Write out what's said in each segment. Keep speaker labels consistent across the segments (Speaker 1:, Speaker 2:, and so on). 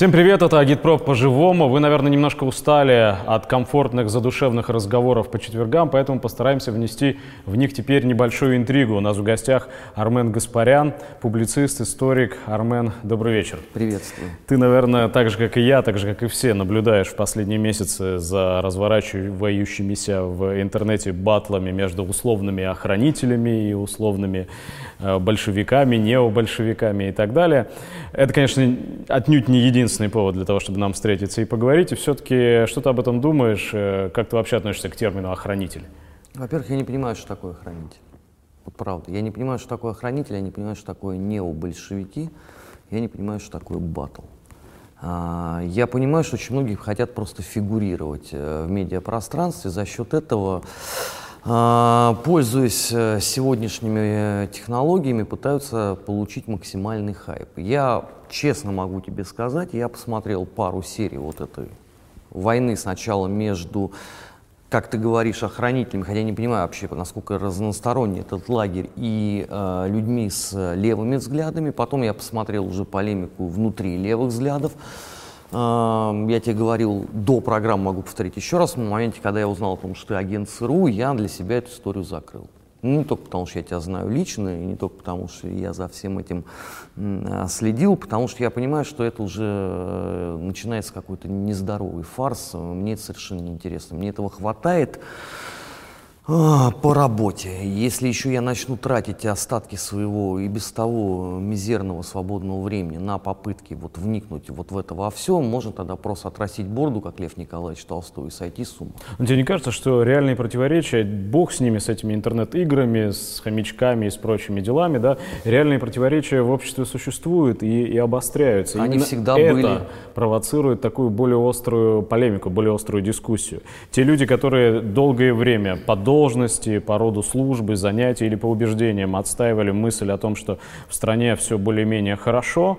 Speaker 1: Всем привет, это Агитпроп по-живому. Вы, наверное, немножко устали от комфортных задушевных разговоров по четвергам, поэтому постараемся внести в них теперь небольшую интригу. У нас в гостях Армен Гаспарян, публицист, историк. Армен, добрый вечер.
Speaker 2: Приветствую.
Speaker 1: Ты, наверное, так же, как и я, так же, как и все, наблюдаешь в последние месяцы за разворачивающимися в интернете батлами между условными охранителями и условными э, большевиками, необольшевиками и так далее. Это, конечно, отнюдь не единственное единственный повод для того, чтобы нам встретиться и поговорить. И все-таки что ты об этом думаешь? Э, как ты вообще относишься к термину «охранитель»?
Speaker 2: Во-первых, я не понимаю, что такое охранитель. Вот правда. Я не понимаю, что такое охранитель, я не понимаю, что такое необольшевики, я не понимаю, что такое батл. А, я понимаю, что очень многие хотят просто фигурировать э, в медиапространстве, за счет этого а, пользуясь э, сегодняшними технологиями, пытаются получить максимальный хайп. Я честно могу тебе сказать, я посмотрел пару серий вот этой войны сначала между, как ты говоришь, охранителями, хотя я не понимаю вообще, насколько разносторонний этот лагерь, и э, людьми с левыми взглядами. Потом я посмотрел уже полемику внутри левых взглядов. Я тебе говорил до программы, могу повторить еще раз, в моменте, когда я узнал о том, что ты агент ЦРУ, я для себя эту историю закрыл. Ну, не только потому, что я тебя знаю лично, и не только потому, что я за всем этим а, следил, потому что я понимаю, что это уже э, начинается какой-то нездоровый фарс. Мне это совершенно неинтересно. Мне этого хватает. А, по работе. Если еще я начну тратить остатки своего и без того мизерного свободного времени на попытки вот вникнуть вот в это во все, можно тогда просто отрастить борду, как Лев Николаевич Толстой, и сойти с ума.
Speaker 1: Но тебе не кажется, что реальные противоречия, бог с ними, с этими интернет-играми, с хомячками и с прочими делами, да, реальные противоречия в обществе существуют и, и обостряются.
Speaker 2: Они
Speaker 1: Именно
Speaker 2: всегда
Speaker 1: это
Speaker 2: были.
Speaker 1: провоцирует такую более острую полемику, более острую дискуссию. Те люди, которые долгое время подолгу должности, по роду службы, занятий или по убеждениям отстаивали мысль о том, что в стране все более-менее хорошо,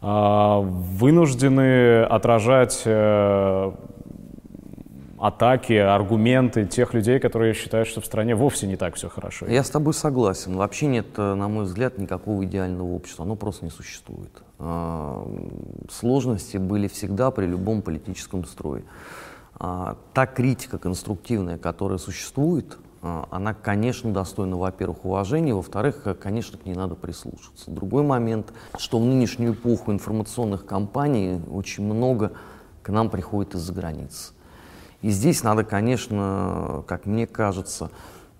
Speaker 1: а, вынуждены отражать э, атаки, аргументы тех людей, которые считают, что в стране вовсе не так все хорошо.
Speaker 2: Я с тобой согласен. Вообще нет, э, на мой взгляд, никакого идеального общества. Оно просто не существует. А, сложности были всегда при любом политическом строе. А, та критика конструктивная, которая существует, а, она, конечно, достойна, во-первых, уважения, во-вторых, э, конечно, к ней надо прислушаться. Другой момент, что в нынешнюю эпоху информационных кампаний очень много к нам приходит из-за границы. И здесь надо, конечно, как мне кажется,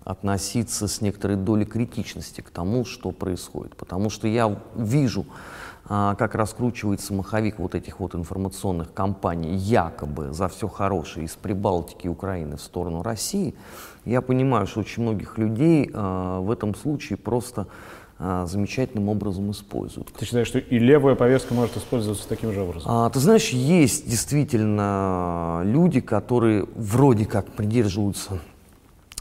Speaker 2: относиться с некоторой долей критичности к тому, что происходит. Потому что я вижу как раскручивается маховик вот этих вот информационных кампаний якобы за все хорошее из Прибалтики и Украины в сторону России, я понимаю, что очень многих людей а, в этом случае просто а, замечательным образом используют.
Speaker 1: Ты считаешь, что и левая повестка может использоваться таким же образом?
Speaker 2: А, ты знаешь, есть действительно люди, которые вроде как придерживаются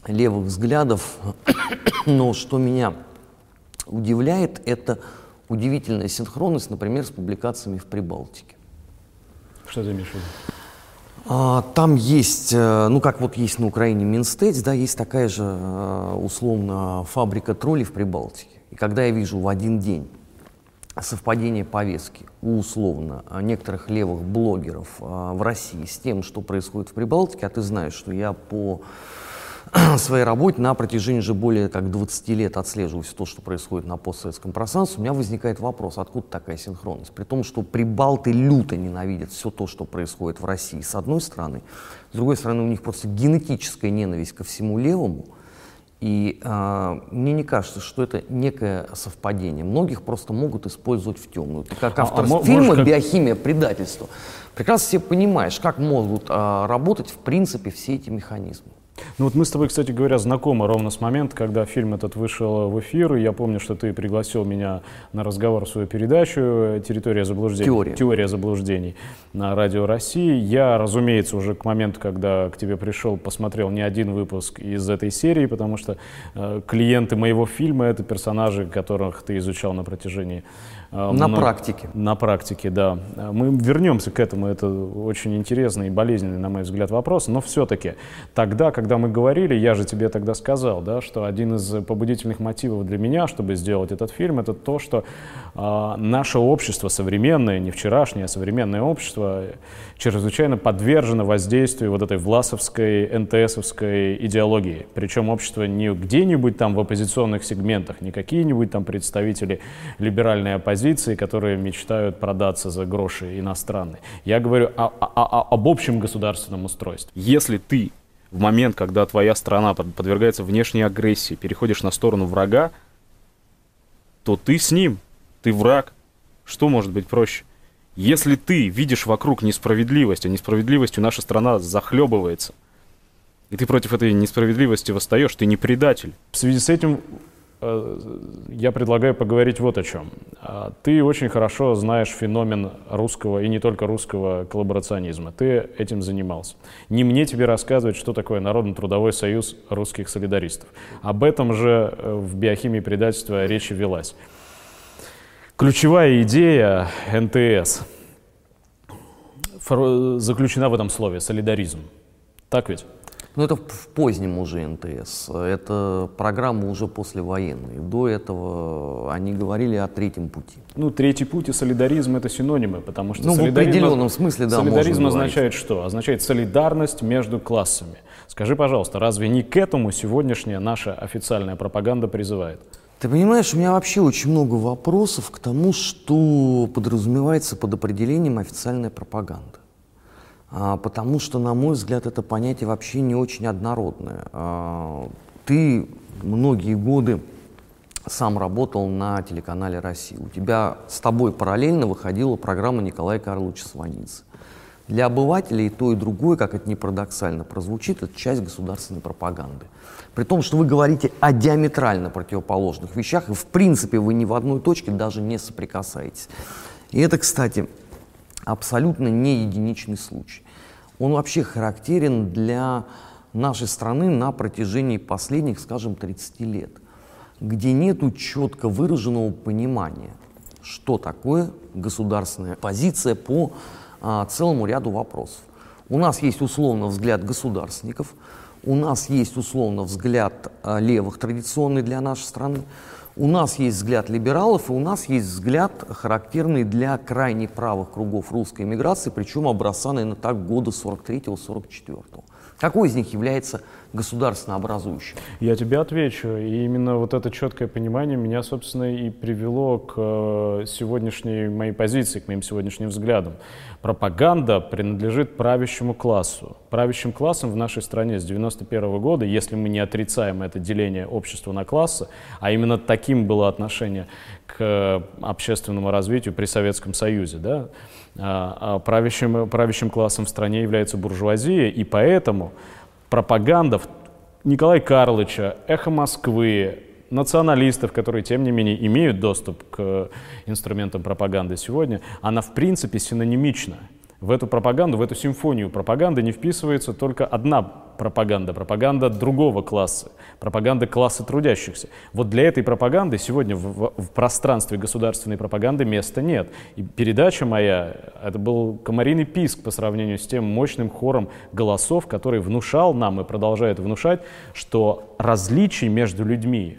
Speaker 2: левых взглядов, но что меня удивляет, это удивительная синхронность, например, с публикациями в Прибалтике.
Speaker 1: Что ты имеешь в виду?
Speaker 2: А, там есть, э, ну как вот есть на Украине Минстейдс, да, есть такая же э, условно фабрика троллей в Прибалтике. И когда я вижу в один день совпадение повестки у условно некоторых левых блогеров э, в России с тем, что происходит в Прибалтике, а ты знаешь, что я по своей работе на протяжении уже более как 20 лет отслеживаю все то, что происходит на постсоветском пространстве, у меня возникает вопрос, откуда такая синхронность? При том, что прибалты люто ненавидят все то, что происходит в России, с одной стороны. С другой стороны, у них просто генетическая ненависть ко всему левому. И э, мне не кажется, что это некое совпадение. Многих просто могут использовать в темную. Ты как автор а, а фильма как... «Биохимия предательства» прекрасно все понимаешь, как могут э, работать в принципе все эти механизмы.
Speaker 1: Ну вот мы с тобой, кстати говоря, знакомы ровно с момента, когда фильм этот вышел в эфир. Я помню, что ты пригласил меня на разговор в свою передачу «Территория заблуждений».
Speaker 2: Теория.
Speaker 1: Теория заблуждений на Радио России. Я, разумеется, уже к моменту, когда к тебе пришел, посмотрел не один выпуск из этой серии, потому что э, клиенты моего фильма — это персонажи, которых ты изучал на протяжении
Speaker 2: на много, практике.
Speaker 1: На практике, да. Мы вернемся к этому. Это очень интересный и болезненный, на мой взгляд, вопрос. Но все-таки тогда, когда когда мы говорили, я же тебе тогда сказал, да, что один из побудительных мотивов для меня, чтобы сделать этот фильм, это то, что э, наше общество современное, не вчерашнее, а современное общество, чрезвычайно подвержено воздействию вот этой власовской, НТСовской идеологии. Причем общество не где-нибудь там в оппозиционных сегментах, не какие-нибудь там представители либеральной оппозиции, которые мечтают продаться за гроши иностранные. Я говорю о, о, о, об общем государственном устройстве. Если ты в момент, когда твоя страна подвергается внешней агрессии, переходишь на сторону врага, то ты с ним, ты враг. Что может быть проще? Если ты видишь вокруг несправедливость, а несправедливостью наша страна захлебывается, и ты против этой несправедливости восстаешь, ты не предатель. В связи с этим я предлагаю поговорить вот о чем. А, ты очень хорошо знаешь феномен русского и не только русского коллаборационизма. Ты этим занимался. Не мне тебе рассказывать, что такое Народно-трудовой союз русских солидаристов. Об этом же э, в биохимии предательства речи велась. Ключевая идея НТС заключена в этом слове «солидаризм». Так ведь?
Speaker 2: Ну, это в позднем уже НТС. Это программа уже послевоенная. До этого они говорили о третьем пути.
Speaker 1: Ну, третий путь и солидаризм — это синонимы, потому что
Speaker 2: ну,
Speaker 1: солидаризм,
Speaker 2: в определенном смысле, да,
Speaker 1: солидаризм означает что? Означает солидарность между классами. Скажи, пожалуйста, разве не к этому сегодняшняя наша официальная пропаганда призывает?
Speaker 2: Ты понимаешь, у меня вообще очень много вопросов к тому, что подразумевается под определением официальная пропаганда. А, потому что, на мой взгляд, это понятие вообще не очень однородное. А, ты многие годы сам работал на телеканале «Россия». У тебя с тобой параллельно выходила программа Николая Карловича Сванидзе. Для обывателей то и другое, как это ни парадоксально прозвучит, это часть государственной пропаганды. При том, что вы говорите о диаметрально противоположных вещах, и в принципе вы ни в одной точке даже не соприкасаетесь. И это, кстати, абсолютно не единичный случай. Он вообще характерен для нашей страны на протяжении последних, скажем, 30 лет, где нет четко выраженного понимания, что такое государственная позиция по а, целому ряду вопросов. У нас есть условно взгляд государственников, у нас есть условно взгляд а, левых традиционный для нашей страны, у нас есть взгляд либералов, и у нас есть взгляд, характерный для крайне правых кругов русской эмиграции, причем образца, наверное, так года 43-44. Какой из них является государственно образующим?
Speaker 1: Я тебе отвечу. И именно вот это четкое понимание меня, собственно, и привело к э, сегодняшней моей позиции, к моим сегодняшним взглядам. Пропаганда принадлежит правящему классу. Правящим классом в нашей стране с 91 года, если мы не отрицаем это деление общества на классы, а именно таким было отношение к общественному развитию при Советском Союзе, да, а, а правящим, правящим классом в стране является буржуазия, и поэтому пропаганда Николая Карловича, «Эхо Москвы», националистов, которые, тем не менее, имеют доступ к инструментам пропаганды сегодня, она, в принципе, синонимична в эту пропаганду, в эту симфонию пропаганды не вписывается только одна пропаганда, пропаганда другого класса, пропаганда класса трудящихся. Вот для этой пропаганды сегодня в, в пространстве государственной пропаганды места нет. И передача моя, это был комариный писк по сравнению с тем мощным хором голосов, который внушал нам и продолжает внушать, что различий между людьми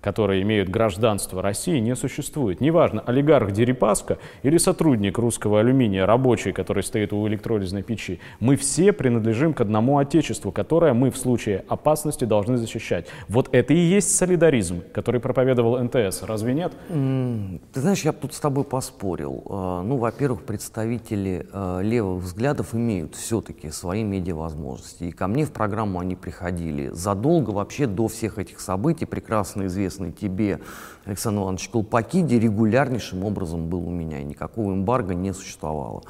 Speaker 1: которые имеют гражданство России, не существует. Неважно, олигарх Дерипаска или сотрудник русского алюминия, рабочий, который стоит у электролизной печи. Мы все принадлежим к одному отечеству, которое мы в случае опасности должны защищать. Вот это и есть солидаризм, который проповедовал НТС. Разве нет?
Speaker 2: Ты знаешь, я тут с тобой поспорил. А, ну, во-первых, представители а, левых взглядов имеют все-таки свои медиавозможности. И ко мне в программу они приходили задолго вообще до всех этих событий, прекрасно известно известный тебе Александр Иванович Колпакиди регулярнейшим образом был у меня, и никакого эмбарго не существовало.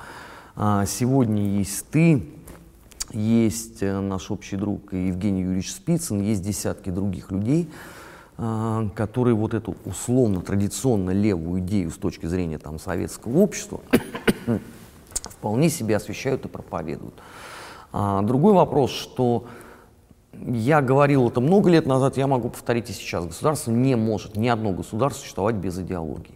Speaker 2: А сегодня есть ты, есть э, наш общий друг Евгений Юрьевич Спицын, есть десятки других людей, а, которые вот эту условно традиционно левую идею с точки зрения там, советского общества вполне себе освещают и проповедуют. А другой вопрос, что я говорил это много лет назад, я могу повторить и сейчас. Государство не может, ни одно государство существовать без идеологии.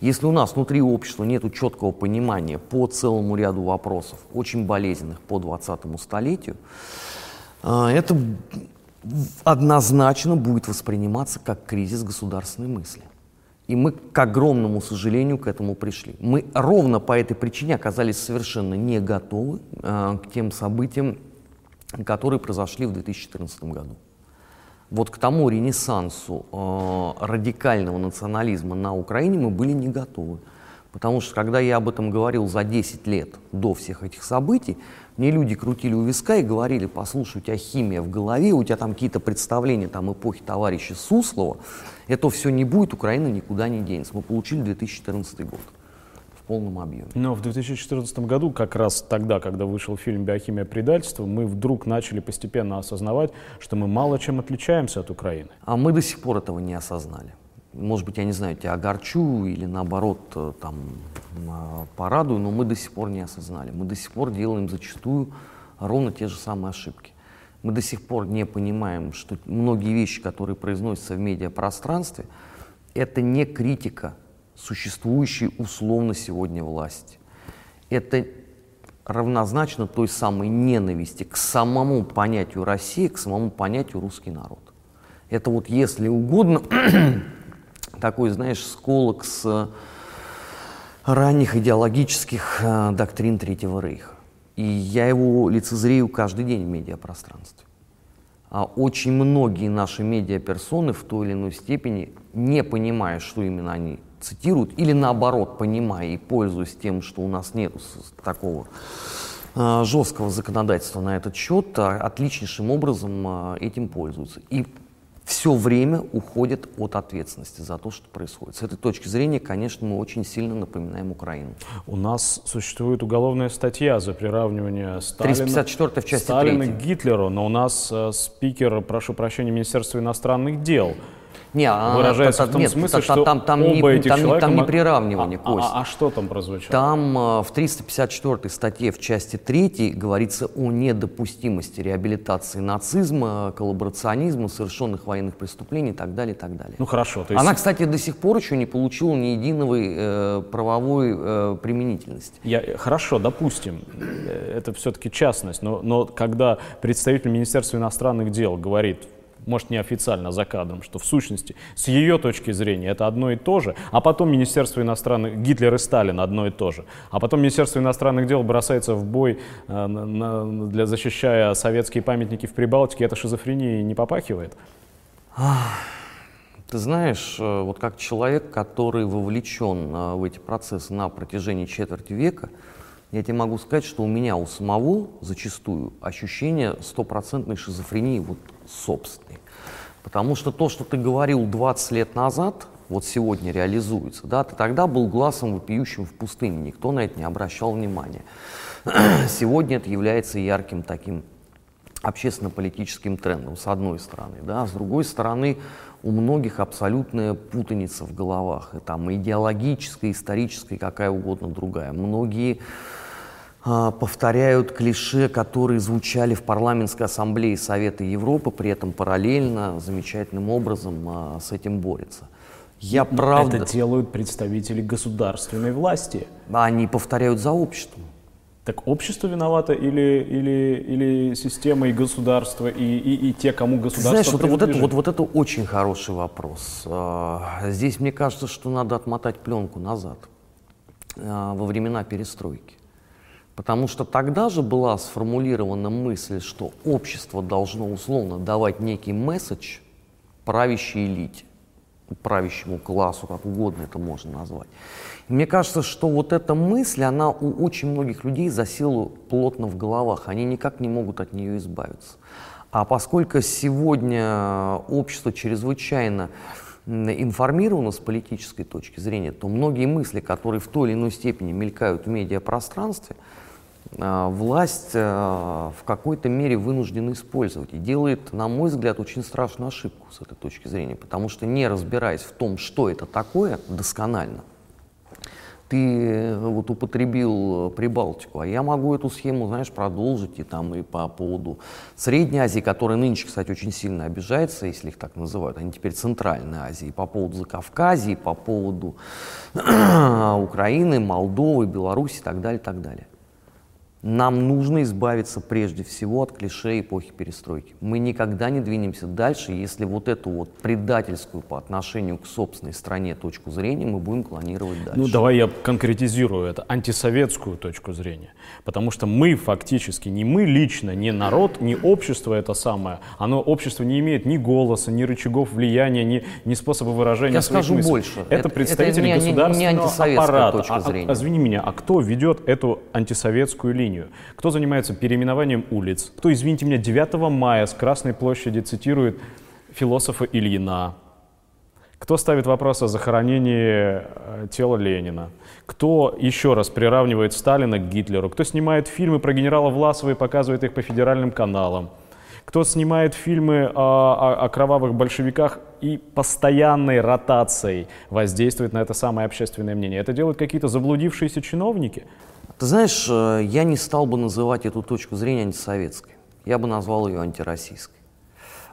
Speaker 2: Если у нас внутри общества нет четкого понимания по целому ряду вопросов, очень болезненных по 20 столетию, А, это однозначно будет восприниматься как кризис государственной мысли. И мы, к огромному сожалению, к этому пришли. Мы ровно по этой причине оказались совершенно не готовы э, к тем событиям, которые произошли в 2014 году. Вот к тому ренессансу э, радикального национализма на Украине мы были не готовы. Потому что когда я об этом говорил за 10 лет до всех этих событий, мне люди крутили у виска и говорили, послушай, у тебя химия в голове, у тебя там какие-то представления там, эпохи товарища Суслова, это все не будет, Украина никуда не денется. Мы получили 2014 год полном объеме.
Speaker 1: Но в 2014 году, как раз тогда, когда вышел фильм «Биохимия предательства», мы вдруг начали постепенно осознавать, что мы мало чем отличаемся от Украины.
Speaker 2: А мы до сих пор этого не осознали может быть, я не знаю, тебя огорчу или наоборот э, там а, порадую, но мы до сих пор не осознали. Мы до сих пор делаем зачастую ровно те же самые ошибки. Мы до сих пор не понимаем, что многие вещи, которые произносятся в медиапространстве, это не критика существующей условно сегодня власти. Это равнозначно той самой ненависти к самому понятию России, к самому понятию русский народ. Это вот, если угодно, такой, знаешь, сколок с э, ранних идеологических э, доктрин Третьего Рейха. И я его лицезрею каждый день в медиапространстве. А очень многие наши медиаперсоны в той или иной степени, не понимая, что именно они цитируют, или наоборот, понимая и пользуясь тем, что у нас нет такого э, жесткого законодательства на этот счет, а отличнейшим образом э, этим пользуются. И все время уходят от ответственности за то, что происходит. С этой точки зрения, конечно, мы очень сильно напоминаем Украину.
Speaker 1: У нас существует уголовная статья за приравнивание Сталина,
Speaker 2: 354 в части
Speaker 1: Сталина
Speaker 2: 3.
Speaker 1: к Гитлеру, но у нас э, спикер, прошу прощения, Министерства иностранных дел
Speaker 2: не, а
Speaker 1: выражается в том
Speaker 2: нет,
Speaker 1: смысле,
Speaker 2: та,
Speaker 1: что
Speaker 2: там, там,
Speaker 1: оба
Speaker 2: не,
Speaker 1: этих
Speaker 2: там,
Speaker 1: человека...
Speaker 2: там не приравнивание,
Speaker 1: а,
Speaker 2: Кость.
Speaker 1: А, а что там прозвучало?
Speaker 2: Там э, в 354 статье в части 3 говорится о недопустимости реабилитации нацизма, коллаборационизма, совершенных военных преступлений и так далее, и так далее.
Speaker 1: Ну хорошо. То есть...
Speaker 2: Она, кстати, до сих пор еще не получила ни единого э, правовой э, применительности.
Speaker 1: Я, хорошо, допустим, э, это все-таки частность, но, но когда представитель Министерства иностранных дел говорит может, неофициально за кадром, что в сущности с ее точки зрения это одно и то же, а потом Министерство иностранных, Гитлер и Сталин одно и то же, а потом Министерство иностранных дел бросается в бой, э, для, защищая советские памятники в Прибалтике, это шизофрения не попахивает?
Speaker 2: Ты знаешь, э, вот как человек, который вовлечен э, в эти процессы на протяжении четверти века, я тебе могу сказать, что у меня у самого зачастую ощущение стопроцентной шизофрении. Вот собственной. Потому что то, что ты говорил 20 лет назад, вот сегодня реализуется, да, ты тогда был глазом вопиющим в пустыне, никто на это не обращал внимания. Сегодня это является ярким таким общественно-политическим трендом, с одной стороны, да, с другой стороны, у многих абсолютная путаница в головах, и там идеологическая, историческая, какая угодно другая. Многие повторяют клише, которые звучали в парламентской ассамблее Совета Европы, при этом параллельно, замечательным образом а, с этим борются.
Speaker 1: Я правда... Это делают представители государственной власти.
Speaker 2: Они повторяют за обществом.
Speaker 1: Так общество виновато или, или, или система и государство, и, и, и те, кому государство
Speaker 2: Знаешь, вот, вот, это, вот, вот это очень хороший вопрос. А, здесь мне кажется, что надо отмотать пленку назад, во времена перестройки. Потому что тогда же была сформулирована мысль, что общество должно условно давать некий месседж правящей элите, правящему классу, как угодно это можно назвать. И мне кажется, что вот эта мысль, она у очень многих людей засела плотно в головах, они никак не могут от нее избавиться. А поскольку сегодня общество чрезвычайно информировано с политической точки зрения, то многие мысли, которые в той или иной степени мелькают в медиапространстве, власть а, в какой-то мере вынуждена использовать. И делает, на мой взгляд, очень страшную ошибку с этой точки зрения, потому что не разбираясь в том, что это такое досконально, ты э, вот употребил Прибалтику, а я могу эту схему, знаешь, продолжить и там и по поводу Средней Азии, которая нынче, кстати, очень сильно обижается, если их так называют, они теперь Центральной Азии, по поводу Закавказья, по поводу Украины, Молдовы, Беларуси и так далее, и так далее. Нам нужно избавиться прежде всего от клише эпохи перестройки. Мы никогда не двинемся дальше, если вот эту вот предательскую по отношению к собственной стране точку зрения мы будем клонировать дальше.
Speaker 1: Ну, давай я конкретизирую это, антисоветскую точку зрения. Потому что мы фактически, не мы лично, не народ, не общество это самое, оно, общество не имеет ни голоса, ни рычагов влияния, ни, ни способа выражения
Speaker 2: Я скажу
Speaker 1: мыслей.
Speaker 2: больше.
Speaker 1: Это,
Speaker 2: Это-
Speaker 1: представители
Speaker 2: это не- не- не
Speaker 1: государственного
Speaker 2: антисоветская
Speaker 1: аппарата.
Speaker 2: точка
Speaker 1: А- а-
Speaker 2: зрения.
Speaker 1: извини меня, а кто ведет эту антисоветскую линию? Кто занимается переименованием улиц? Кто, извините меня, 9 мая с Красной площади цитирует философа Ильина? Кто ставит вопрос о захоронении э, тела Ленина? Кто, еще раз, приравнивает Сталина к Гитлеру? Кто снимает фильмы про генерала Власова и показывает их по федеральным каналам? Кто снимает фильмы о, о- о кровавых большевиках и постоянной ротацией воздействует на это самое общественное мнение? Это делают какие-то заблудившиеся чиновники?
Speaker 2: Ты знаешь, э, я не стал бы называть эту точку зрения антисоветской. Я бы назвал ее антироссийской.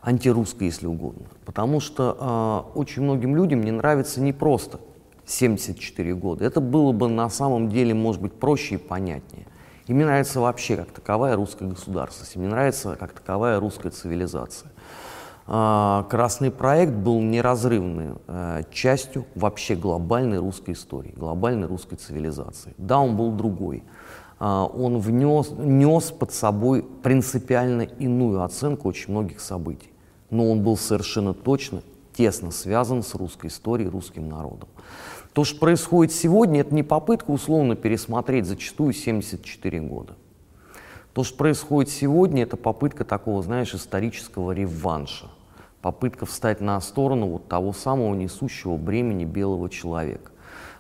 Speaker 2: Антирусской, если угодно. Потому что э, очень многим людям не нравится не просто 74 года. Это было бы на самом деле, может быть, проще и понятнее. Им не нравится вообще как таковая русская государственность. Им не нравится как таковая русская цивилизация. А, Красный проект был неразрывной э, частью вообще глобальной русской истории, глобальной русской цивилизации. Да, он был другой. А, Он внес, нес под собой принципиально иную оценку очень многих событий. Но он был совершенно точно тесно связан с русской историей, русским народом. То, что происходит сегодня, это не попытка условно пересмотреть зачастую 74 года. То, что происходит сегодня, это попытка такого, знаешь, исторического реванша. Попытка встать на сторону вот того самого несущего бремени белого человека.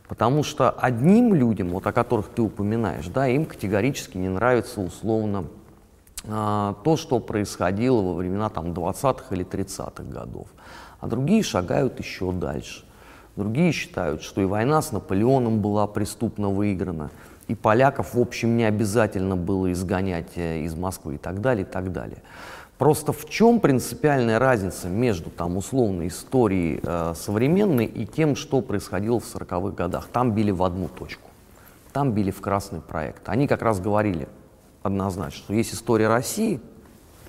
Speaker 2: Потому что одним людям, вот о которых ты упоминаешь, да, им категорически не нравится условно а, то, что происходило во времена там 20-х или 30-х годов. А другие шагают еще дальше. Другие считают, что и война с Наполеоном была преступно выиграна, и поляков, в общем, не обязательно было изгонять э, из Москвы и так далее, и так далее. Просто в чем принципиальная разница между там условной историей э, современной и тем, что происходило в 40-х годах? Там били в одну точку, там били в красный проект. Они как раз говорили однозначно, что есть история России,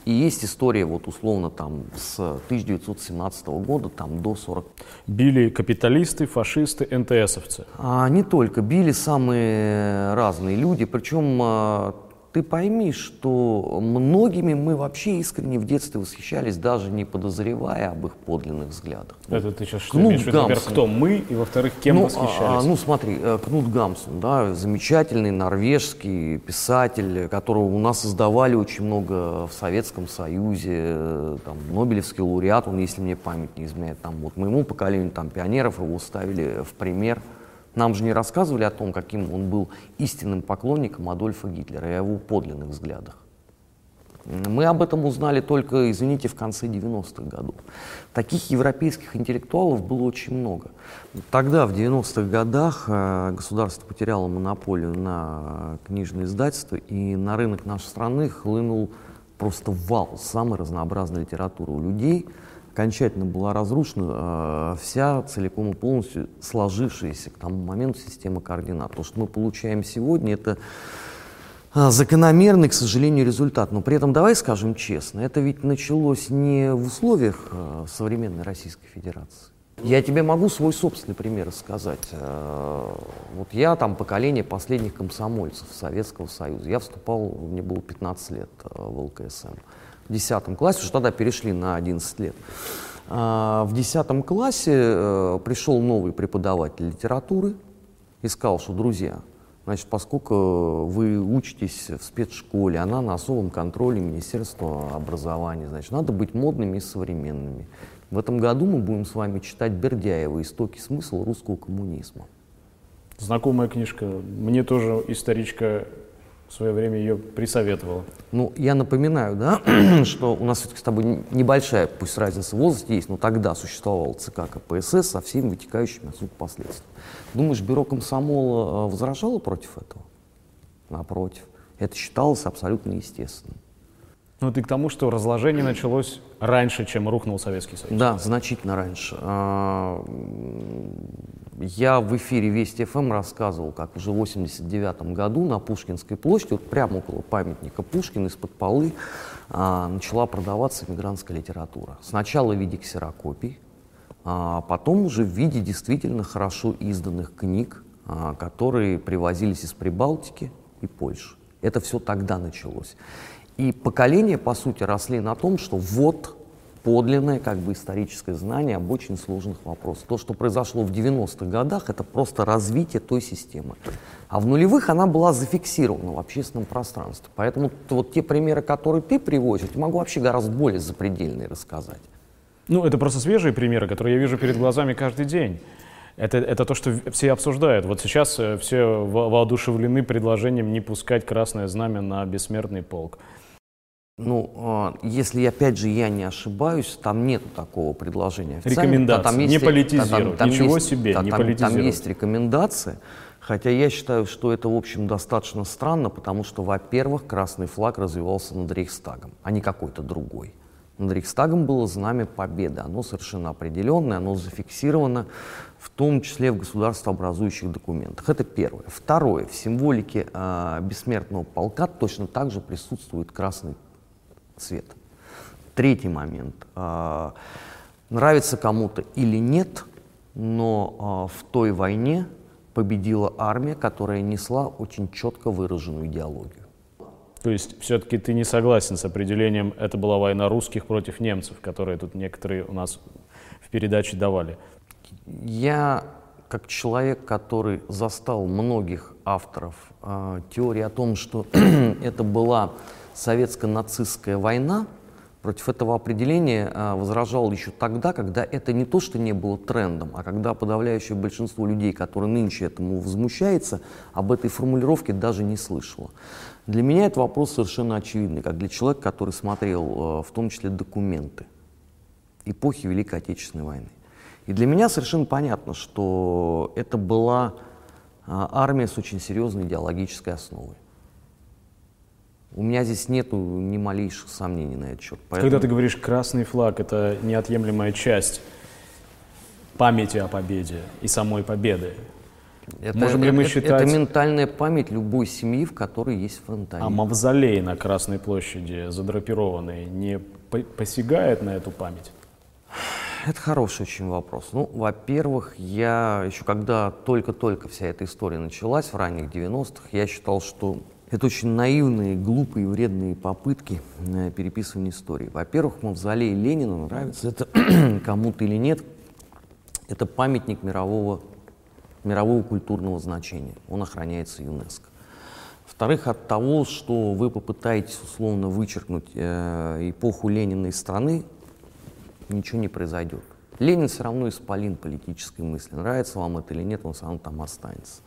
Speaker 2: и есть история вот условно там с 1917 года там до 40
Speaker 1: Били капиталисты, фашисты, НТСовцы.
Speaker 2: а не только били самые разные люди, причем а, ты пойми, что многими мы вообще искренне в детстве восхищались, даже не подозревая об их подлинных взглядах.
Speaker 1: Это ты сейчас что
Speaker 2: Кнут
Speaker 1: имеешь? Во-первых,
Speaker 2: Гамсун.
Speaker 1: кто мы, и во-вторых, кем
Speaker 2: ну,
Speaker 1: восхищались?
Speaker 2: а, ну смотри, э, Кнут Гамсун, да, замечательный норвежский писатель, которого у нас создавали очень много в Советском Союзе, э, там, Нобелевский лауреат, он, если мне память не изменяет, там, вот моему поколению там, пионеров его ставили в пример. Нам же не рассказывали о том, каким он был истинным поклонником Адольфа Гитлера и о его подлинных взглядах. Мы об этом узнали только, извините, в конце 90-х годов. Таких европейских интеллектуалов было очень много. Тогда, в 90-х годах, э, государство потеряло монополию на книжное издательство, и на рынок нашей страны хлынул просто вал самой разнообразной литературы. У людей окончательно была разрушена э, вся целиком и полностью сложившаяся к тому моменту система координат. То, что мы получаем сегодня, это а, Закономерный, к сожалению, результат. Но при этом давай скажем честно, это ведь началось не в условиях э, современной Российской Федерации. Я тебе могу свой собственный пример рассказать. Э, Вот я там поколение последних комсомольцев Советского Союза. Я вступал, мне было 15 лет э, в ЛКСМ. В 10 классе, уже тогда перешли на 11 лет. А, В 10 классе э, пришел новый преподаватель литературы и сказал, что, друзья, Значит, поскольку вы учитесь в спецшколе, она на особом контроле Министерства образования, значит, надо быть модными и современными. В этом году мы будем с вами читать Бердяева «Истоки смысла русского коммунизма».
Speaker 1: Знакомая книжка. Мне тоже историчка в свое время ее присоветовала.
Speaker 2: Ну, я напоминаю, да, что у нас все-таки с тобой небольшая, пусть разница в возрасте есть, но тогда существовал ЦК КПСС со всеми вытекающими отсюда последствиями. Думаешь, бюро комсомола э, возражало против этого? Напротив. Это считалось абсолютно естественным.
Speaker 1: Ну, ты к тому, что разложение началось раньше, чем рухнул Советский Союз.
Speaker 2: Да, значительно раньше. Я в эфире Вести ФМ рассказывал, как уже в 89 году на Пушкинской площади, вот прямо около памятника Пушкина, из-под полы а, начала продаваться мигрантская литература. Сначала в виде ксерокопий, а потом уже в виде действительно хорошо изданных книг, а, которые привозились из Прибалтики и Польши. Это все тогда началось. И поколения, по сути, росли на том, что вот подлинное как бы историческое знание об очень сложных вопросах. То, что произошло в 90-х годах, это просто развитие той системы. А в нулевых она была зафиксирована в общественном пространстве. Поэтому вот те примеры, которые ты приводишь, я могу вообще гораздо более запредельные рассказать.
Speaker 1: Ну, это просто свежие примеры, которые я вижу перед глазами каждый день. Это, это то, что все обсуждают. Вот сейчас э, все воодушевлены предложением не пускать красное знамя на бессмертный полк.
Speaker 2: Ну, а, если, опять же, я не ошибаюсь, там нет такого предложения.
Speaker 1: Рекомендации, там есть, не политизировать, там, там ничего
Speaker 2: есть,
Speaker 1: себе,
Speaker 2: да,
Speaker 1: не
Speaker 2: там. Там есть рекомендации, хотя я считаю, что это, в общем, достаточно странно, потому что, во-первых, красный флаг развивался над Рейхстагом, а не какой-то другой. Над Рейхстагом было знамя победы, оно совершенно определенное, оно зафиксировано в том числе в государствообразующих документах. Это первое. Второе. В символике э, бессмертного полка точно так же присутствует красный цвет. Третий момент. А, нравится кому-то или нет, но а, в той войне победила армия, которая несла очень четко выраженную идеологию.
Speaker 1: То есть все-таки ты не согласен с определением «это была война русских против немцев», которые тут некоторые у нас в передаче давали?
Speaker 2: Я, как человек, который застал многих авторов э, теории о том, что это была советско-нацистская война, против этого определения а, возражал еще тогда, когда это не то, что не было трендом, а когда подавляющее большинство людей, которые нынче этому возмущается, об этой формулировке даже не слышало. Для меня это вопрос совершенно очевидный, как для человека, который смотрел а, в том числе документы эпохи Великой Отечественной войны. И для меня совершенно понятно, что это была а, армия с очень серьезной идеологической основой. У меня здесь нет ни малейших сомнений на этот счет.
Speaker 1: Поэтому... Когда ты говоришь «красный флаг», это неотъемлемая часть памяти о победе и самой победы.
Speaker 2: Это, Можем ли мы это, считать... это ментальная память любой семьи, в которой есть фронтовик.
Speaker 1: А мавзолей на Красной площади, задрапированный, не посягает на эту память?
Speaker 2: Это хороший очень вопрос. Ну, во-первых, я еще когда только-только вся эта история началась, в ранних 90-х, я считал, что это очень наивные, глупые, вредные попытки э, переписывания истории. Во-первых, мавзолей Ленина, нравится это кому-то или нет, это памятник мирового, мирового культурного значения. Он охраняется ЮНЕСКО. Во-вторых, от того, что вы попытаетесь условно вычеркнуть э, эпоху Ленина из страны, ничего не произойдет. Ленин все равно исполин политической мысли. Нравится вам это или нет, он все равно там останется.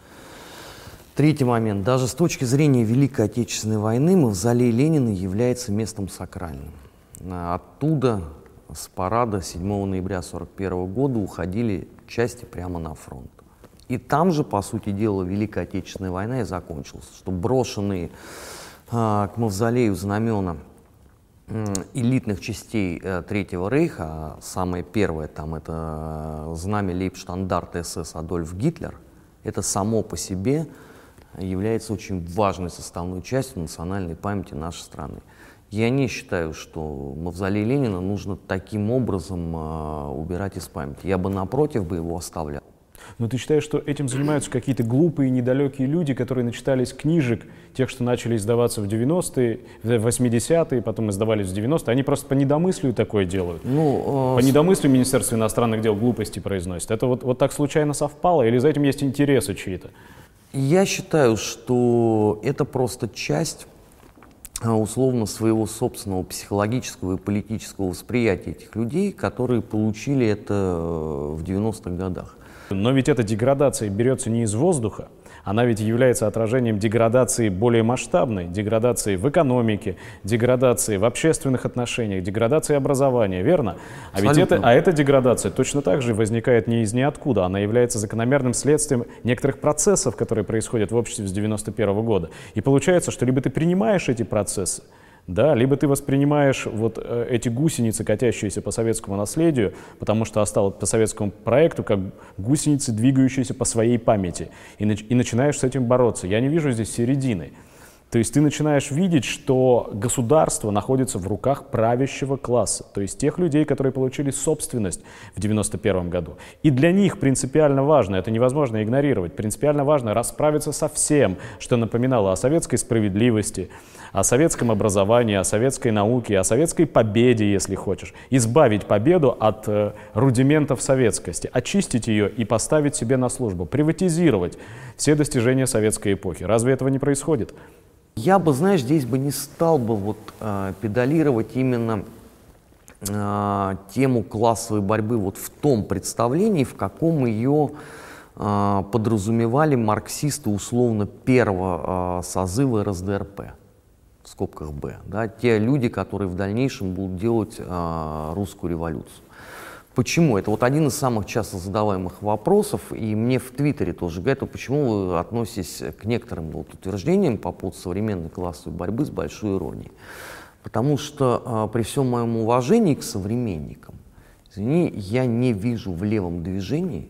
Speaker 2: Третий момент. Даже с точки зрения Великой Отечественной войны мавзолей Ленина является местом сакральным. Оттуда с парада 7 ноября 1941 года уходили части прямо на фронт. И там же, по сути дела, Великая Отечественная война и закончилась, что брошенные э, к мавзолею знамена элитных частей э, Третьего Рейха, а самое первое там это э, знамя лейбштандарта СС Адольф Гитлер, это само по себе является очень важной составной частью национальной памяти нашей страны. Я не считаю, что мавзолей Ленина нужно таким образом э, убирать из памяти. Я бы напротив бы его оставлял.
Speaker 1: Но ты считаешь, что этим занимаются какие-то глупые, недалекие люди, которые начитались книжек, тех, что начали издаваться в 90-е, в 80-е, потом издавались в 90-е, они просто по недомыслию такое делают? Ну, э, по недомыслию Министерство иностранных дел глупости произносит. Это вот, вот так случайно совпало или за этим есть интересы чьи-то?
Speaker 2: Я считаю, что это просто часть а, условно своего собственного психологического и политического восприятия этих людей, которые получили это э, в 90-х годах.
Speaker 1: Но ведь эта деградация берется не из воздуха, она ведь является отражением деградации более масштабной, деградации в экономике, деградации в общественных отношениях, деградации образования, верно? А ведь это, а эта деградация точно так же возникает не из ниоткуда, она является закономерным следствием некоторых процессов, которые происходят в обществе с 91 года. И получается, что либо ты принимаешь эти процессы, да, либо ты воспринимаешь вот э, эти гусеницы, катящиеся по советскому наследию, потому что осталось по советскому проекту, как гусеницы, двигающиеся по своей памяти, и, и начинаешь с этим бороться. Я не вижу здесь середины. То есть ты начинаешь видеть, что государство находится в руках правящего класса, то есть тех людей, которые получили собственность в 91 году. И для них принципиально важно, это невозможно игнорировать, принципиально важно расправиться со всем, что напоминало о советской справедливости, о советском образовании, о советской науке, о советской победе, если хочешь. Избавить победу от э, рудиментов советскости, очистить ее и поставить себе на службу, приватизировать все достижения советской эпохи. Разве этого не происходит?
Speaker 2: Я бы, знаешь, здесь бы не стал бы вот э, педалировать именно э, тему классовой борьбы вот в том представлении, в каком ее э, подразумевали марксисты условно первого э, созыва РСДРП в скобках Б, да, те люди, которые в дальнейшем будут делать э, русскую революцию. Почему? Это вот один из самых часто задаваемых вопросов, и мне в Твиттере тоже говорят, почему вы относитесь к некоторым вот утверждениям по поводу современной классовой борьбы с большой иронией. Потому что а, при всем моем уважении к современникам, извини, я не вижу в левом движении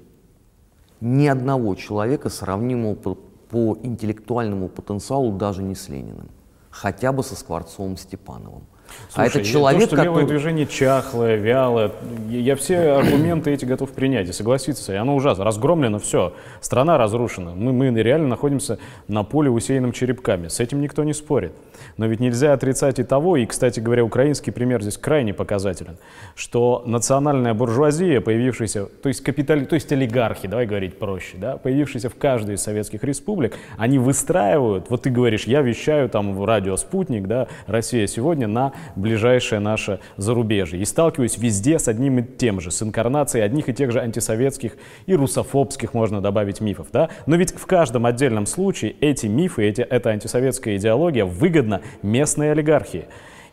Speaker 2: ни одного человека, сравнимого по, по интеллектуальному потенциалу даже не с Лениным, хотя бы со Скворцовым Степановым.
Speaker 1: Слушай, а это человек, то, что который... левое движение чахлое, вялое, я все аргументы эти готов принять и согласиться. И оно ужасно. Разгромлено все. Страна разрушена. Мы, мы реально находимся на поле, усеянном черепками. С этим никто не спорит. Но ведь нельзя отрицать и того, и, кстати говоря, украинский пример здесь крайне показателен, что национальная буржуазия, появившаяся, то есть, капитали, то есть олигархи, давай говорить проще, да, появившиеся в каждой из советских республик, они выстраивают, вот ты говоришь, я вещаю там в радио «Спутник», да, «Россия сегодня» на ближайшее наше зарубежье. И сталкиваюсь везде с одним и тем же, с инкарнацией одних и тех же антисоветских и русофобских, можно добавить, мифов. Да? Но ведь в каждом отдельном случае эти мифы, эти, эта антисоветская идеология выгодна местной олигархии.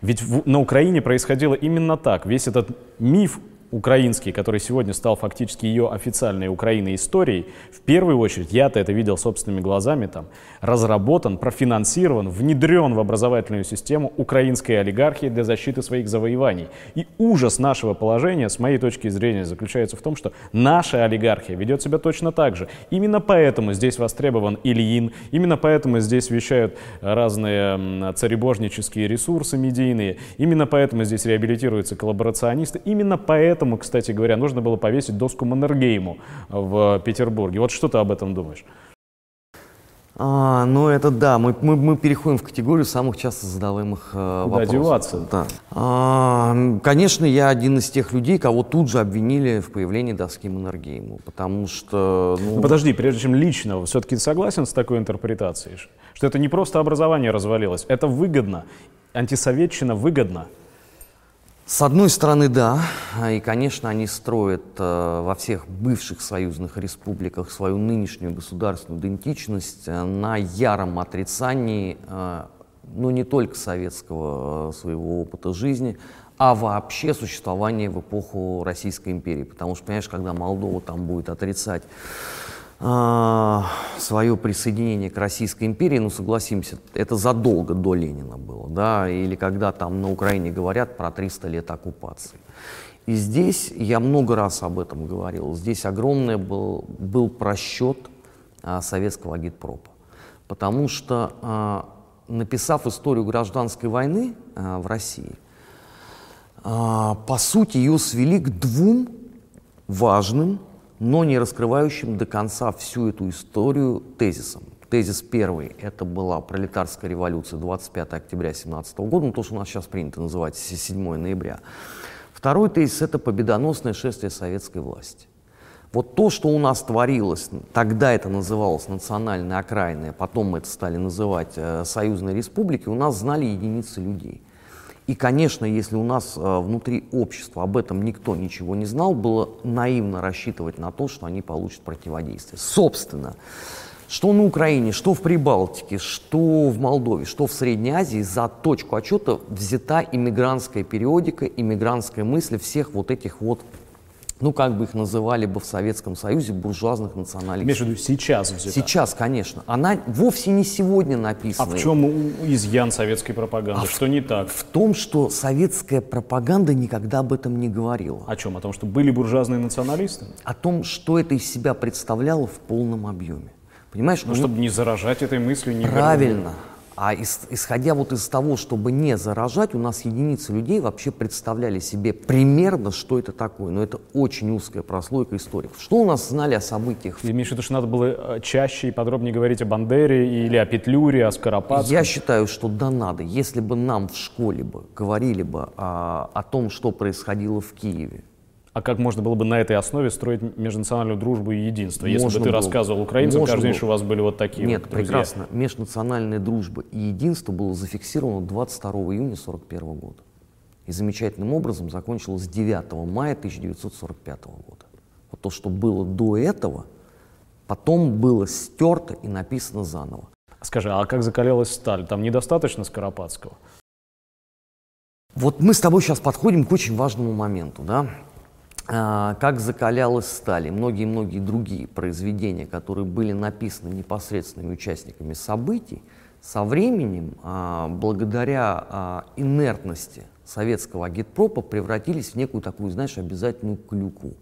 Speaker 1: Ведь в, на Украине происходило именно так. Весь этот миф украинский, который сегодня стал фактически ее официальной Украиной историей, в первую очередь, я-то это видел собственными глазами, там, разработан, профинансирован, внедрен в образовательную систему украинской олигархии для защиты своих завоеваний. И ужас нашего положения, с моей точки зрения, заключается в том, что наша олигархия ведет себя точно так же. Именно поэтому здесь востребован Ильин, именно поэтому здесь вещают разные царебожнические ресурсы медийные, именно поэтому здесь реабилитируются коллаборационисты, именно поэтому поэтому, кстати говоря, нужно было повесить доску Маннергейму в Петербурге. Вот что ты об этом думаешь?
Speaker 2: А, ну это да, мы, мы, мы переходим в категорию самых часто задаваемых э, вопросов.
Speaker 1: деваться?
Speaker 2: Да. А, конечно, я один из тех людей, кого тут же обвинили в появлении доски Маннергейму, потому что...
Speaker 1: Ну... ну подожди, прежде чем лично, все-таки согласен с такой интерпретацией, что это не просто образование развалилось, это выгодно, антисоветчина выгодна.
Speaker 2: С одной стороны, да, и, конечно, они строят э, во всех бывших союзных республиках свою нынешнюю государственную идентичность э, на яром отрицании, э, ну, не только советского своего опыта жизни, а вообще существования в эпоху Российской империи. Потому что, понимаешь, когда Молдова там будет отрицать свое присоединение к Российской империи, ну согласимся, это задолго до Ленина было, да, или когда там на Украине говорят про 300 лет оккупации. И здесь, я много раз об этом говорил, здесь огромный был, был просчет а, советского агитпропа. Потому что, а, написав историю гражданской войны а, в России, а, по сути ее свели к двум важным но не раскрывающим до конца всю эту историю тезисом. Тезис первый – это была пролетарская революция 25 октября 17 года, ну, то, что у нас сейчас принято называть 7 ноября. Второй тезис – это победоносное шествие советской власти. Вот то, что у нас творилось, тогда это называлось национальной окраиной, а потом мы это стали называть э, союзной республикой, у нас знали единицы людей. И, конечно, если у нас э, внутри общества об этом никто ничего не знал, было наивно рассчитывать на то, что они получат противодействие. Собственно, что на Украине, что в Прибалтике, что в Молдове, что в Средней Азии, за точку отчета взята иммигрантская периодика, иммигрантская мысль всех вот этих вот ну, как бы их называли бы в Советском Союзе, буржуазных националистов.
Speaker 1: Имеешь в виду сейчас взята?
Speaker 2: Сейчас, конечно. Она вовсе не сегодня написана.
Speaker 1: А в чем изъян советской пропаганды? А что
Speaker 2: в,
Speaker 1: не так?
Speaker 2: В том, что советская пропаганда никогда об этом не говорила.
Speaker 1: О чем? О том, что были буржуазные националисты?
Speaker 2: О том, что это из себя представляло в полном объеме. Понимаешь?
Speaker 1: Ну, чтобы не заражать этой мыслью. Не
Speaker 2: Правильно. А исходя вот из того, чтобы не заражать, у нас единицы людей вообще представляли себе примерно, что это такое. Но это очень узкая прослойка историков. Что у нас знали о событиях?
Speaker 1: Ты имеешь в виду, что надо было э, чаще и подробнее говорить о Бандере или о Петлюре, о Скоропадском?
Speaker 2: Я считаю, что да надо. Если бы нам в школе бы говорили бы о, о том, что происходило в Киеве,
Speaker 1: а как можно было бы на этой основе строить межнациональную дружбу и единство? Если можно бы ты было. рассказывал украинцам можно каждый день, что у вас были вот такие
Speaker 2: Нет,
Speaker 1: вот
Speaker 2: друзья. прекрасно. Межнациональная дружба и единство было зафиксировано 22 июня 1941 года. И замечательным образом закончилось 9 мая 1945 года. Вот то, что было до этого, потом было стерто и написано заново.
Speaker 1: Скажи, а как закалялась сталь? Там недостаточно Скоропадского?
Speaker 2: Вот мы с тобой сейчас подходим к очень важному моменту, да? А, как закалялась сталь и многие-многие другие произведения, которые были написаны непосредственными участниками событий, со временем, а, благодаря а, инертности советского агитпропа, превратились в некую такую, знаешь, обязательную клюку.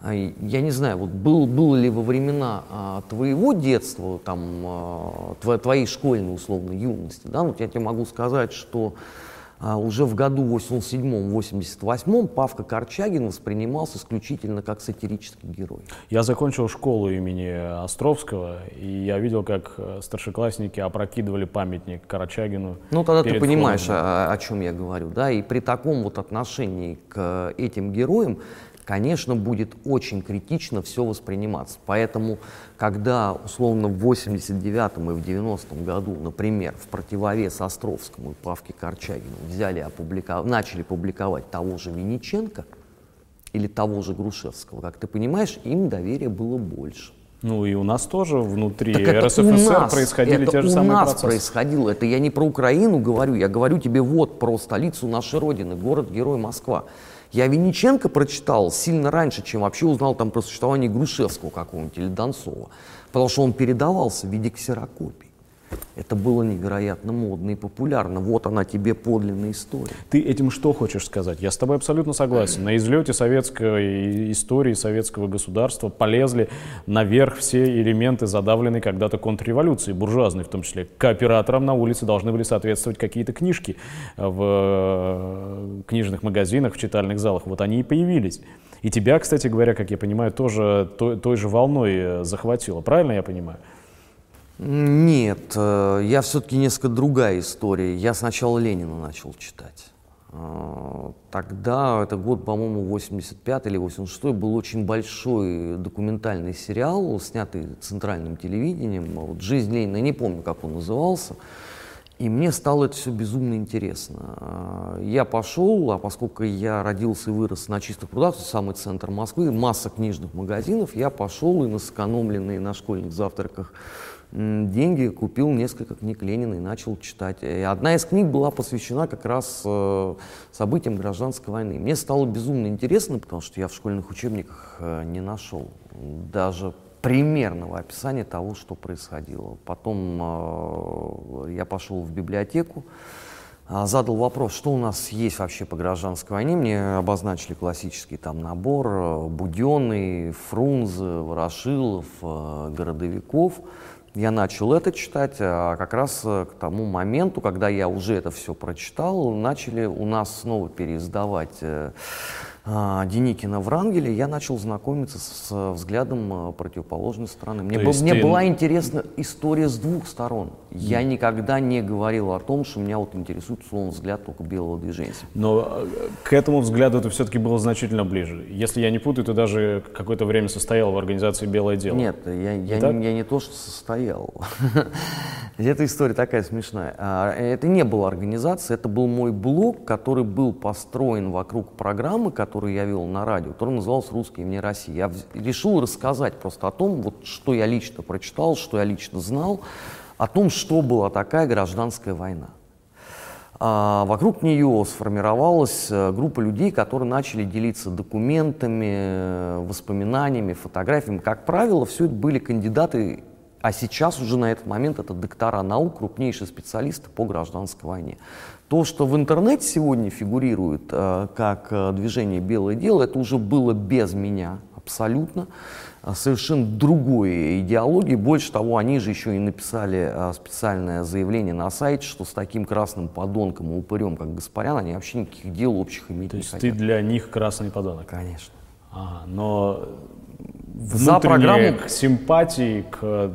Speaker 2: Я не знаю, вот был, было ли во времена твоего детства, там, твоей школьной, условно, юности, да, вот я тебе могу сказать, что уже в году 87-88 Павка Корчагин воспринимался исключительно как сатирический герой.
Speaker 1: Я закончил школу имени Островского, и я видел, как э, старшеклассники опрокидывали памятник Корчагину.
Speaker 2: Ну, тогда ты понимаешь, о, о чем я говорю, да, и при таком вот отношении к этим героям конечно, будет очень критично все восприниматься. Поэтому, когда, условно, в 89-м и в 90-м году, например, в противовес Островскому и Павке Корчагину взяли, опубликов... начали публиковать того же Винниченко или того же Грушевского, как ты понимаешь, им доверия было больше.
Speaker 1: Ну и у нас тоже внутри так РСФСР нас, происходили те же самые
Speaker 2: процессы.
Speaker 1: у нас
Speaker 2: происходило. Это я не про Украину говорю, я говорю тебе вот про столицу нашей Родины, город-герой Москва. Я Винниченко прочитал сильно раньше, чем вообще узнал там про существование Грушевского какого-нибудь или Донцова, потому что он передавался в виде ксерокопий. Это было невероятно модно и популярно. Вот она тебе подлинная история.
Speaker 1: Ты этим что хочешь сказать? Я с тобой абсолютно согласен. На излете советской истории, советского государства полезли наверх все элементы задавленной когда-то контрреволюции, буржуазной в том числе. Кооператорам на улице должны были соответствовать какие-то книжки в э, книжных магазинах, в читальных залах. Вот они и появились. И тебя, кстати говоря, как я понимаю, тоже той, той же волной э, захватило. Правильно я понимаю?
Speaker 2: Нет, э, я все-таки несколько другая история. Я сначала Ленина начал читать. Э, тогда, это год, по-моему, 85 или 86 был очень большой документальный сериал, снятый центральным телевидением. Вот «Жизнь Ленина», не помню, как он назывался. И мне стало это все безумно интересно. Э, я пошел, а поскольку я родился и вырос на чистых прудах, самый центр Москвы, масса книжных магазинов, я пошел и на сэкономленные на школьных завтраках деньги, купил несколько книг Ленина и начал читать. И одна из книг была посвящена как раз э, событиям гражданской войны. Мне стало безумно интересно, потому что я в школьных учебниках э, не нашел даже примерного описания того, что происходило. Потом э, я пошел в библиотеку, задал вопрос, что у нас есть вообще по гражданской войне. Мне обозначили классический там набор Буденный, Фрунзе, Ворошилов, Городовиков я начал это читать, а как раз э, к тому моменту, когда я уже это все прочитал, начали у нас снова переиздавать э, а, Деникина Врангеля, я начал знакомиться с взглядом э, противоположной стороны. Мне, был, мне ты... была интересна история с двух сторон. Я никогда не говорил о том, что меня вот интересует, условно, взгляд только белого движения.
Speaker 1: Но э, к этому взгляду это все-таки было значительно ближе. Если я не путаю, ты даже какое-то время состоял в организации «Белое дело».
Speaker 2: Нет, я, я, не, я не то, что состоял. Эта история такая смешная. А, это не была организация, это был мой блог, который был построен вокруг программы, которая которую я вел на радио, который назывался «Русские вне России». Я решил рассказать просто о том, вот, что я лично прочитал, что я лично знал, о том, что была такая гражданская война. А вокруг нее сформировалась э, группа людей, которые начали делиться документами, э, воспоминаниями, фотографиями. Как правило, все это были кандидаты, а сейчас уже на этот момент это доктора наук, крупнейшие специалисты по гражданской войне. То, что в интернете сегодня фигурирует э, как движение «Белое дело», это уже было без меня абсолютно. А, совершенно другой идеологии. Больше того, они же еще и написали а, специальное заявление на сайте, что с таким красным подонком и упырем, как Гаспарян, они вообще никаких дел общих иметь
Speaker 1: То
Speaker 2: не
Speaker 1: есть
Speaker 2: хотят.
Speaker 1: ты для них красный подонок?
Speaker 2: Конечно.
Speaker 1: Ага, но
Speaker 2: За программу...
Speaker 1: симпатии к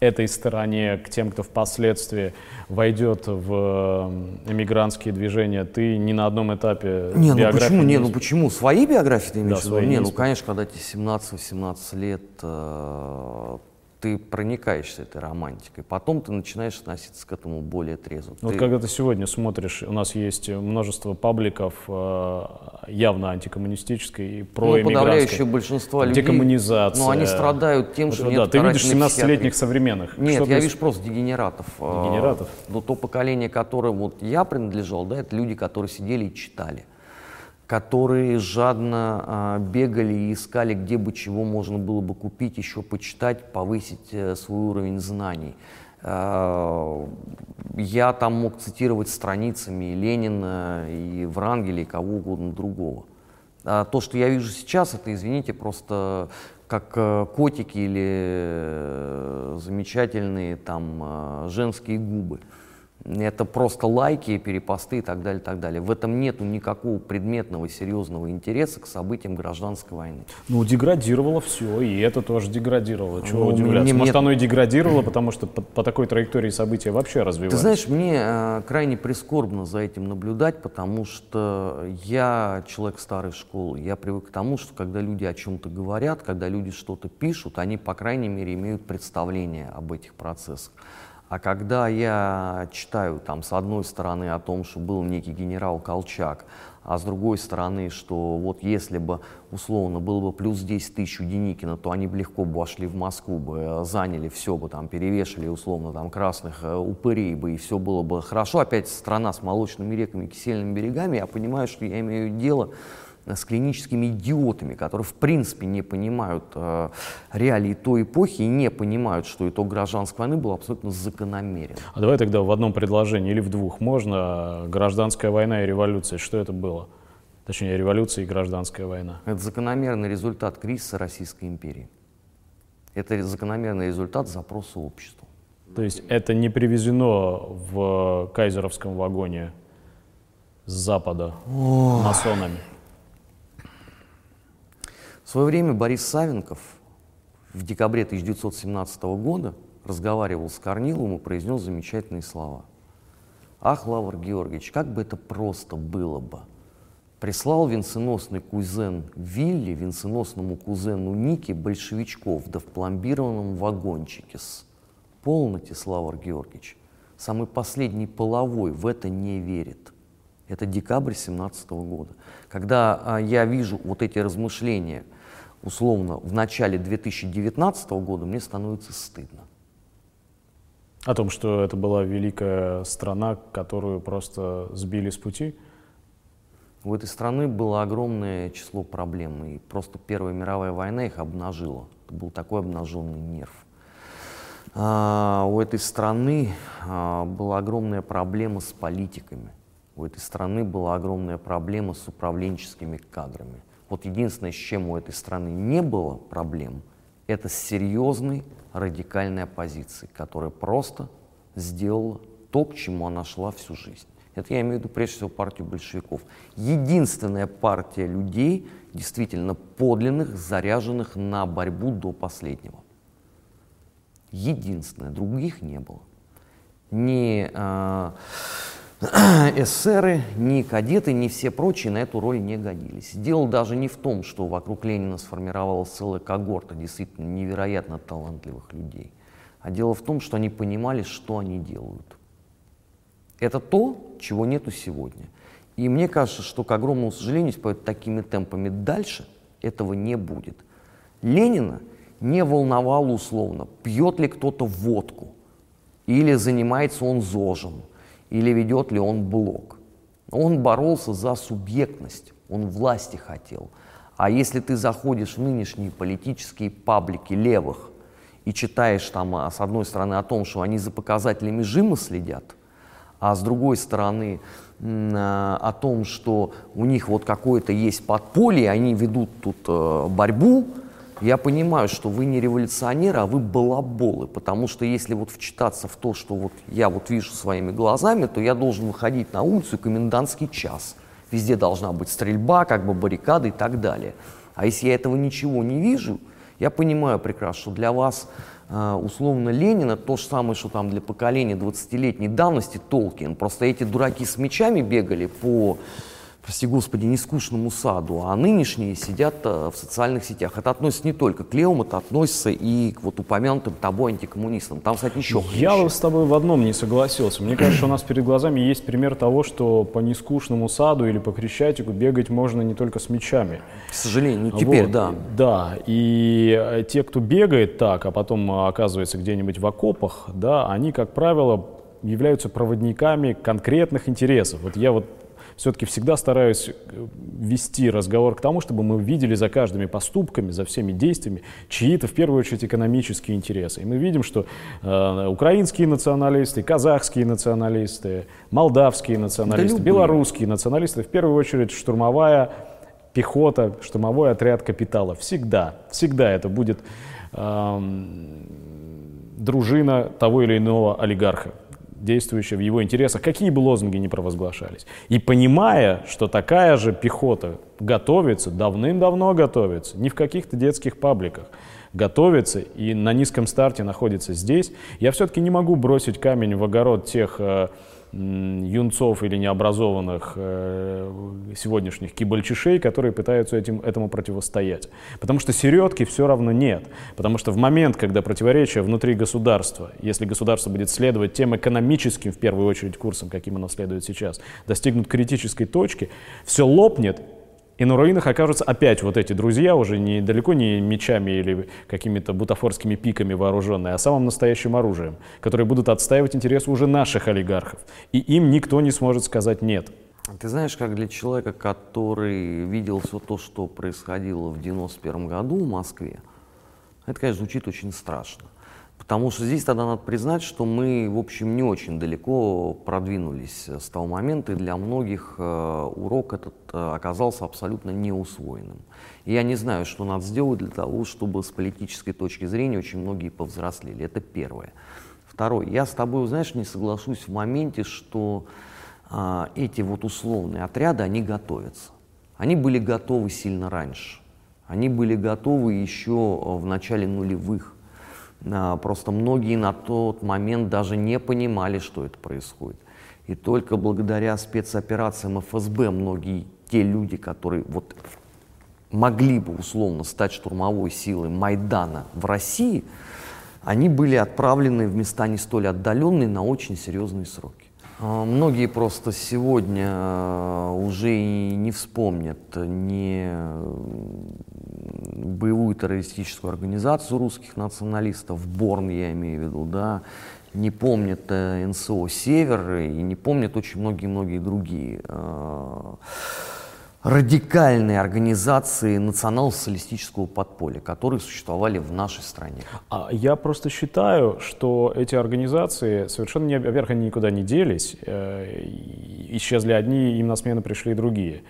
Speaker 1: этой стороне, к тем, кто впоследствии войдет в эмигрантские движения, ты ни на одном этапе
Speaker 2: не, ну почему, не, ну почему? Свои биографии ты имеешь
Speaker 1: да,
Speaker 2: в виду? Не, ну конечно, когда тебе 17-18 лет, э, ты проникаешься этой романтикой. Потом ты начинаешь относиться к этому более трезво.
Speaker 1: Вот
Speaker 2: ты...
Speaker 1: когда ты сегодня смотришь, у нас есть множество пабликов э, явно антикоммунистической и про
Speaker 2: ну, подавляющее большинство людей.
Speaker 1: Декоммунизация.
Speaker 2: Ну, они страдают тем, что
Speaker 1: да, Ты видишь 17-летних современных.
Speaker 2: Нет,
Speaker 1: что
Speaker 2: я
Speaker 1: проис...
Speaker 2: вижу просто дегенератов.
Speaker 1: Дегенератов?
Speaker 2: Ну, то поколение, которое вот я принадлежал, да, это люди, которые сидели и читали которые жадно а, бегали и искали, где бы чего можно было бы купить, еще почитать, повысить а, свой уровень знаний. А, я там мог цитировать страницами и Ленина, и Врангеля, и кого угодно другого. А то, что я вижу сейчас, это, извините, просто как э, котики или э, замечательные там э, женские губы. Это просто лайки, перепосты и так далее, так далее. В этом нету никакого предметного, серьезного интереса к событиям гражданской войны.
Speaker 1: Ну, деградировало все, и это тоже деградировало. Чего ну, удивляться? Мне, Может, мне... оно и деградировало, потому что по, по такой траектории события вообще развиваются?
Speaker 2: Ты знаешь, мне э, крайне прискорбно за этим наблюдать, потому что я человек старой школы. Я привык к тому, что когда люди о чем-то говорят, когда люди что-то пишут, они, по крайней мере, имеют представление об этих процессах. А когда я читаю там с одной стороны о том, что был некий генерал Колчак, а с другой стороны, что вот если бы условно было бы плюс 10 тысяч у Деникина, то они бы легко бы вошли в Москву, бы э, заняли все бы там, перевешали условно там красных э, упырей бы, и все было бы хорошо. Опять страна с молочными реками и кисельными берегами, я понимаю, что я имею дело с клиническими идиотами, которые в принципе не понимают э, реалии той эпохи и не понимают, что итог гражданской войны был абсолютно закономерен.
Speaker 1: А давай тогда в одном предложении или в двух можно гражданская война и революция. Что это было? Точнее, революция и гражданская война.
Speaker 2: Это закономерный результат кризиса Российской империи. Это закономерный результат запроса общества.
Speaker 1: То есть это не привезено в кайзеровском вагоне с Запада О, масонами?
Speaker 2: В свое время Борис Савенков в декабре 1917 года разговаривал с Корниловым и произнес замечательные слова. «Ах, Лавр Георгиевич, как бы это просто было бы!» Прислал венценосный кузен Вилли венценосному кузену Нике большевичков, да в пломбированном вагончике с. Полноте, Славр Георгиевич, самый последний половой в это не верит. Это декабрь 17 года. Когда а, я вижу вот эти размышления – условно в начале 2019 года, мне становится стыдно.
Speaker 1: О том, что это была великая страна, которую просто сбили с пути?
Speaker 2: У этой страны было огромное число проблем, и просто Первая мировая война их обнажила. Это был такой обнаженный нерв. А, у этой страны а, была огромная проблема с политиками. У этой страны была огромная проблема с управленческими кадрами. Вот единственное, с чем у этой страны не было проблем, это с серьезной радикальной оппозицией, которая просто сделала то, к чему она шла всю жизнь. Это я имею в виду прежде всего партию большевиков. Единственная партия людей, действительно подлинных, заряженных на борьбу до последнего. Единственная, других не было. Не, э, эсеры, ни кадеты, ни все прочие на эту роль не годились. Дело даже не в том, что вокруг Ленина сформировалась целая когорта действительно невероятно талантливых людей, а дело в том, что они понимали, что они делают. Это то, чего нету сегодня. И мне кажется, что, к огромному сожалению, пойдет такими темпами дальше, этого не будет. Ленина не волновало условно, пьет ли кто-то водку, или занимается он зожем, или ведет ли он блок. Он боролся за субъектность, он власти хотел. А если ты заходишь в нынешние политические паблики левых и читаешь там, а, с одной стороны, о том, что они за показателями жима следят, а с другой стороны, а, о том, что у них вот какое-то есть подполье, они ведут тут э, борьбу, я понимаю, что вы не революционеры, а вы балаболы, потому что если вот вчитаться в то, что вот я вот вижу своими глазами, то я должен выходить на улицу комендантский час. Везде должна быть стрельба, как бы баррикады и так далее. А если я этого ничего не вижу, я понимаю прекрасно, что для вас э, условно Ленина то же самое, что там для поколения 20-летней давности Толкин. Просто эти дураки с мечами бегали по прости господи, не скучному саду, а нынешние сидят э, в социальных сетях. Это относится не только к левым, это относится и к вот упомянутым тобой антикоммунистам. Там, кстати, еще
Speaker 1: Я вот с тобой в одном не согласился. Мне кажется, у нас перед глазами есть пример того, что по нескучному саду или по Крещатику бегать можно не только с мечами.
Speaker 2: К сожалению, ну, теперь,
Speaker 1: вот,
Speaker 2: да.
Speaker 1: Да, и э, те, кто бегает так, а потом э, оказывается где-нибудь в окопах, да, они, как правило, являются проводниками конкретных интересов. Вот я вот все-таки всегда стараюсь э, вести разговор к тому, чтобы мы видели за каждыми поступками, за всеми действиями чьи-то, в первую очередь, экономические интересы. И мы видим, что э, украинские националисты, казахские националисты, молдавские националисты, да белорусские националисты, в первую очередь, штурмовая пехота, штурмовой отряд капитала. Всегда, всегда это будет э, дружина того или иного олигарха действующая в его интересах, какие бы лозунги ни провозглашались. И понимая, что такая же пехота готовится, давным-давно готовится, не в каких-то детских пабликах, готовится и на низком старте находится здесь, я все-таки не могу бросить камень в огород тех э, юнцов или необразованных э, сегодняшних кибальчишей, которые пытаются этим, этому противостоять. Потому что середки все равно нет. Потому что в момент, когда противоречия внутри государства, если государство будет следовать тем экономическим, в первую очередь, курсам, каким оно следует сейчас, достигнут критической точки, все лопнет, и на руинах окажутся опять вот эти друзья, уже не, далеко не мечами или какими-то бутафорскими пиками вооруженные, а самым настоящим оружием, которые будут отстаивать интересы уже наших олигархов. И им никто не сможет сказать «нет».
Speaker 2: Ты знаешь, как для человека, который видел все то, что происходило в 91 году в Москве, это, конечно, звучит очень страшно. Потому что здесь тогда надо признать, что мы, в общем, не очень далеко продвинулись с того момента, и для многих э, урок этот э, оказался абсолютно неусвоенным. И я не знаю, что надо сделать для того, чтобы с политической точки зрения очень многие повзрослели. Это первое. Второе. Я с тобой, знаешь, не соглашусь в моменте, что э, эти вот условные отряды, они готовятся. Они были готовы сильно раньше. Они были готовы еще в начале нулевых. А, просто многие на тот момент даже не понимали, что это происходит. И только благодаря спецоперациям ФСБ многие те люди, которые вот могли бы условно стать штурмовой силой Майдана в России, они были отправлены в места не столь отдаленные на очень серьезные сроки. А, многие просто сегодня а, уже и не вспомнят ни боевую террористическую организацию русских националистов, Борн я имею в виду, да, не помнят э, НСО «Север» и не помнят очень многие-многие другие э, радикальные организации национал-социалистического подполья, которые существовали в нашей стране.
Speaker 1: А я просто считаю, что эти организации совершенно, не, во-первых, они никуда не делись, э, исчезли одни, им на смену пришли другие.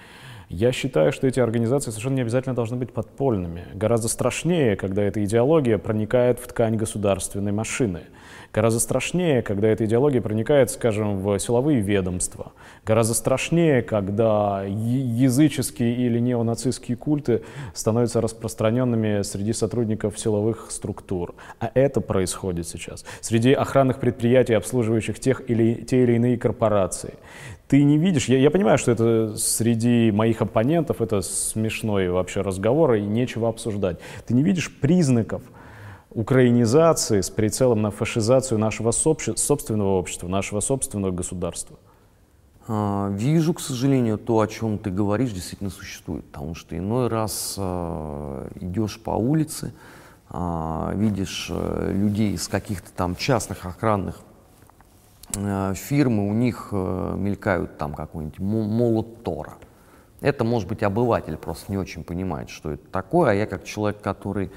Speaker 1: Я считаю, что эти организации совершенно не обязательно должны быть подпольными. Гораздо страшнее, когда эта идеология проникает в ткань государственной машины. Гораздо страшнее, когда эта идеология проникает, скажем, в силовые ведомства. Гораздо страшнее, когда языческие или неонацистские культы становятся распространенными среди сотрудников силовых структур. А это происходит сейчас. Среди охранных предприятий, обслуживающих тех или, те или иные корпорации ты не видишь, я, я понимаю, что это среди моих оппонентов, это смешной вообще разговор, и нечего обсуждать. Ты не видишь признаков украинизации с прицелом на фашизацию нашего собственного общества, нашего собственного государства?
Speaker 2: А, вижу, к сожалению, то, о чем ты говоришь, действительно существует. Потому что иной раз а, идешь по улице, а, видишь людей из каких-то там частных охранных э, фирмы, у них э, мелькают там какой-нибудь молот Тора. Это, может быть, обыватель просто не очень понимает, что это такое, а я как человек, который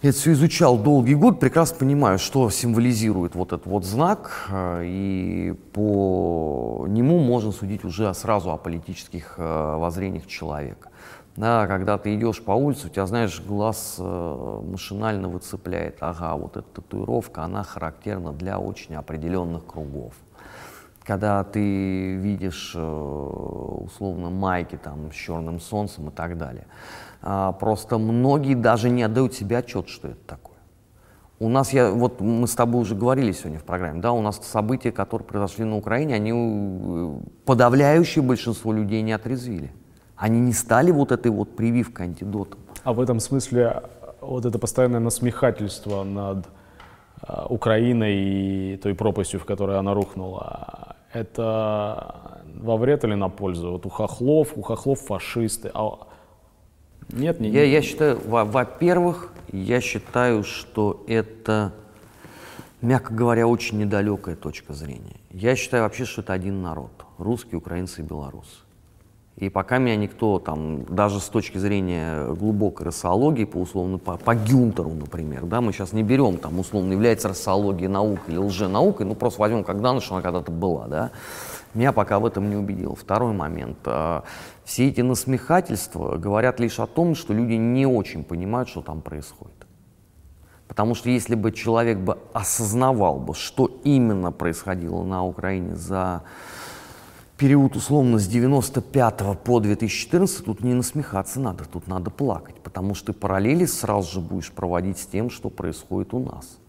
Speaker 2: это все изучал долгий год, прекрасно понимаю, что символизирует вот этот вот знак, э, и по нему можно судить уже сразу о политических э, воззрениях человека. Да, когда ты идешь по улице, у тебя, знаешь, глаз э, машинально выцепляет, ага, вот эта татуировка, она характерна для очень определенных кругов. Когда ты видишь, э, условно, майки там с черным солнцем и так далее. А, просто многие даже не отдают себе отчет, что это такое. У нас, я, вот мы с тобой уже говорили сегодня в программе, да, у нас события, которые произошли на Украине, они э, подавляющее большинство людей не отрезвили. Они не стали вот этой вот прививкой, антидотом.
Speaker 1: А в этом смысле вот это постоянное насмехательство над э, Украиной и той пропастью, в которой она рухнула, это во вред или на пользу? Вот у хохлов, у хохлов фашисты. А... Нет,
Speaker 2: не, я, я считаю, во-первых, я считаю, что это, мягко говоря, очень недалекая точка зрения. Я считаю вообще, что это один народ. Русские, украинцы и белорусы. И пока меня никто там, даже с точки зрения глубокой рассологии, по условно, по, по Гюнтеру, например, да, мы сейчас не берем там, условно, является рассология наукой или лженаукой, ну просто возьмем как данность, она когда-то была, да, меня пока в этом не убедил. Второй момент. А, все эти насмехательства говорят лишь о том, что люди не очень понимают, что там происходит. Потому что если бы человек бы осознавал бы, что именно происходило на Украине за период условно с 95 по 2014 тут не насмехаться надо, тут надо плакать, потому что ты параллели сразу же будешь проводить с тем, что происходит у нас.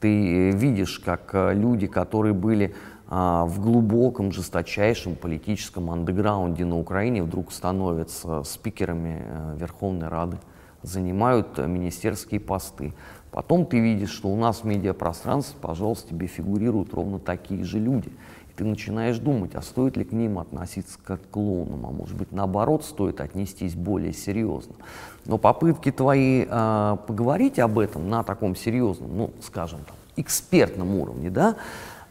Speaker 2: Ты э, видишь, как э, люди, которые были а, в глубоком, жесточайшем политическом андеграунде на Украине, вдруг становятся спикерами а, Верховной Рады, занимают министерские посты. Потом ты видишь, что у нас в медиапространстве, пожалуйста, тебе фигурируют ровно такие же люди – ты начинаешь думать, а стоит ли к ним относиться как к клоунам, а может быть наоборот стоит отнестись более серьезно. Но попытки твои э, поговорить об этом на таком серьезном, ну, скажем, там, экспертном уровне, да,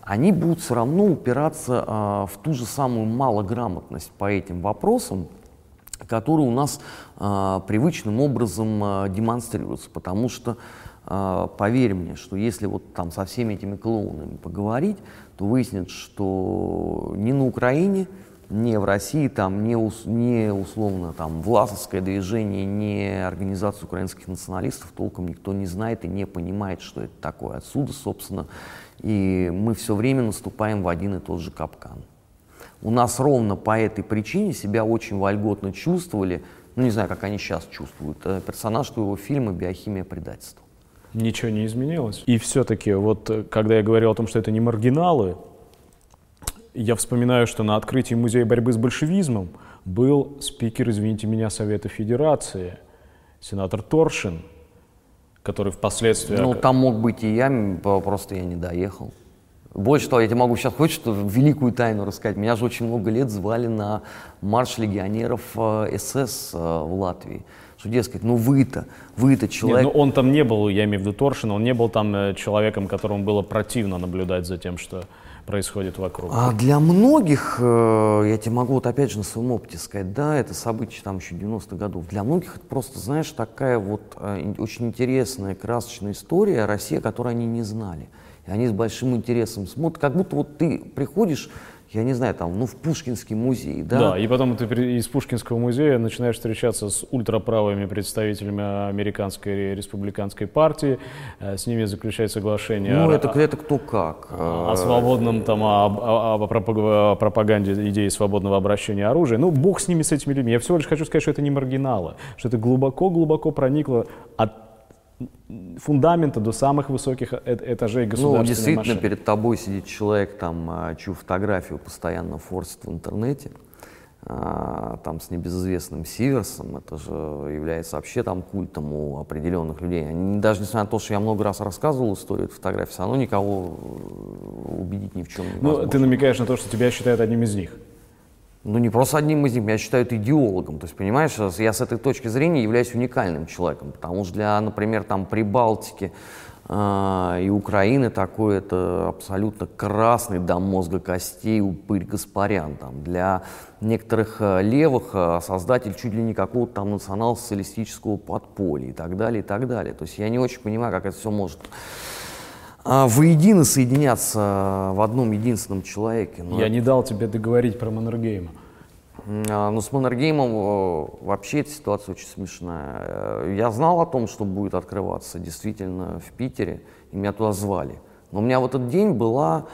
Speaker 2: они будут все равно упираться э, в ту же самую малограмотность по этим вопросам, которые у нас э, привычным образом э, демонстрируются, потому что поверь мне, что если вот там со всеми этими клоунами поговорить, то выяснится, что ни на Украине, ни в России, там, ни, ус, ни условно там, власовское движение, ни организацию украинских националистов толком никто не знает и не понимает, что это такое. Отсюда, собственно, и мы все время наступаем в один и тот же капкан. У нас ровно по этой причине себя очень вольготно чувствовали, ну не знаю, как они сейчас чувствуют, э, персонаж твоего фильма «Биохимия предательства».
Speaker 1: Ничего не изменилось. И все-таки, вот э, когда я говорил о том, что это не маргиналы, я вспоминаю, что на открытии Музея борьбы с большевизмом был спикер, извините меня, Совета Федерации, сенатор Торшин, который впоследствии...
Speaker 2: Ну, там мог быть и я, просто я не доехал. Больше того, я тебе могу сейчас что великую тайну рассказать. Меня же очень много лет звали на марш легионеров э, СС э, в Латвии. Что, дескать, ну вы-то, вы-то человек...
Speaker 1: Нет, ну он там не был, я имею в виду Торшин, он не был там э, человеком, которому было противно наблюдать за тем, что происходит вокруг.
Speaker 2: А для многих, э, я тебе могу вот опять же на своем опыте сказать, да, это событие там еще 90-х годов. Для многих это просто, знаешь, такая вот э, очень интересная, красочная история России, которую они не знали. И они с большим интересом смотрят, как будто вот ты приходишь я не знаю, там, ну, в Пушкинский музей, да?
Speaker 1: Да, и потом ты из Пушкинского музея начинаешь встречаться с ультраправыми представителями американской республиканской партии, э, с ними заключать соглашение
Speaker 2: ну, о, это, это кто как.
Speaker 1: О, свободном, там, о, о, о пропаганде идеи свободного обращения оружия. Ну, бог с ними, с этими людьми. Я всего лишь хочу сказать, что это не маргиналы, что это глубоко-глубоко проникло от фундамента до самых высоких этажей ну, государственной
Speaker 2: Ну, действительно,
Speaker 1: машины.
Speaker 2: перед тобой сидит человек, там, а, чью фотографию постоянно форсит в интернете, а, там, с небезызвестным Сиверсом, это же является вообще там культом у определенных людей. Они, даже несмотря на то, что я много раз рассказывал историю этой фотографии, все равно никого э, убедить ни в чем не
Speaker 1: Ну, ты намекаешь на то, что тебя считают одним из них
Speaker 2: ну не просто одним из них, меня считают идеологом. То есть, понимаешь, я с этой точки зрения являюсь уникальным человеком, потому что для, например, там Прибалтики, а, и Украины такой это абсолютно красный до мозга костей упырь Гаспарян. Там, для некоторых э, левых э, создатель чуть ли не какого-то там национал-социалистического подполья и так далее, и так далее. То есть я не очень понимаю, как это все может а, воедино соединяться в одном единственном человеке.
Speaker 1: Но я это... не дал тебе договорить про Маннергейма.
Speaker 2: А, ну, с Маннергеймом э, вообще эта ситуация очень смешная. Э, я знал о том, что будет открываться действительно в Питере, и меня туда звали. Но у меня в этот день была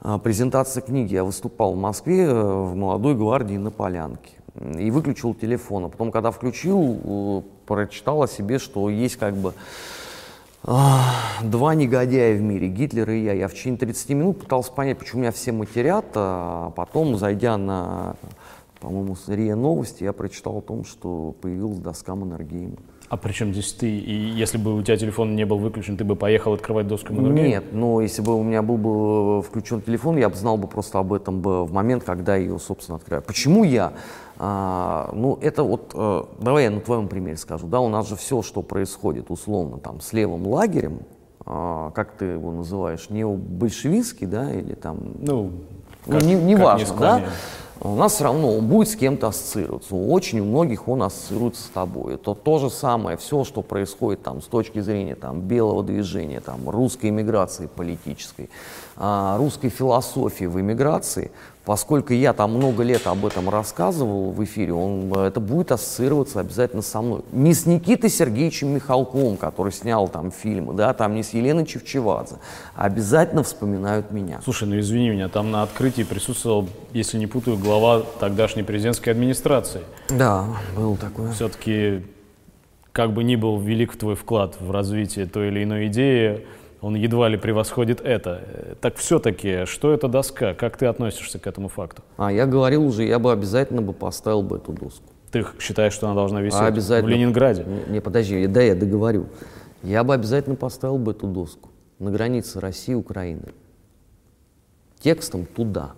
Speaker 2: а, презентация книги. Я выступал в Москве э, в «Молодой гвардии» на Полянке. И выключил телефон. А потом, когда включил, прочитал о себе, что есть как бы два негодяя в мире, Гитлер и я. Я в течение 30 минут пытался понять, почему меня все матерят, а потом, зайдя на по-моему, РИА Новости я прочитал о том, что появилась доска Маннергейма.
Speaker 1: А при чем здесь ты? И если бы у тебя телефон не был выключен, ты бы поехал открывать доску Маннергейма?
Speaker 2: Нет, но если бы у меня был бы включен телефон, я бы знал бы просто об этом бы в момент, когда ее, собственно, открываю. Почему я? А, ну, это вот, а, давай я на твоем примере скажу, да, у нас же все, что происходит, условно, там, с левым лагерем, а, как ты его называешь, необольшевистский, да, или там...
Speaker 1: Ну,
Speaker 2: как, ну не, не важно, да? у нас все равно он будет с кем-то ассоциироваться. Очень у многих он ассоциируется с тобой. Это то же самое, все, что происходит там с точки зрения там, белого движения, там, русской иммиграции политической, а, русской философии в иммиграции, Поскольку я там много лет об этом рассказывал в эфире, он, это будет ассоциироваться обязательно со мной. Не с Никитой Сергеевичем Михалковым, который снял там фильмы, да, там не с Еленой Чевчевадзе. А обязательно вспоминают меня.
Speaker 1: Слушай, ну извини меня, там на открытии присутствовал, если не путаю, глава тогдашней президентской администрации.
Speaker 2: Да, был такой.
Speaker 1: Все-таки, как бы ни был велик твой вклад в развитие той или иной идеи, он едва ли превосходит это. Так все-таки, что это доска? Как ты относишься к этому факту?
Speaker 2: А, я говорил уже, я бы обязательно бы поставил бы эту доску.
Speaker 1: Ты считаешь, что она должна висеть
Speaker 2: а обязательно.
Speaker 1: в Ленинграде?
Speaker 2: Не, не, подожди, да, я договорю. Я бы обязательно поставил бы эту доску на границе России и Украины. Текстом туда,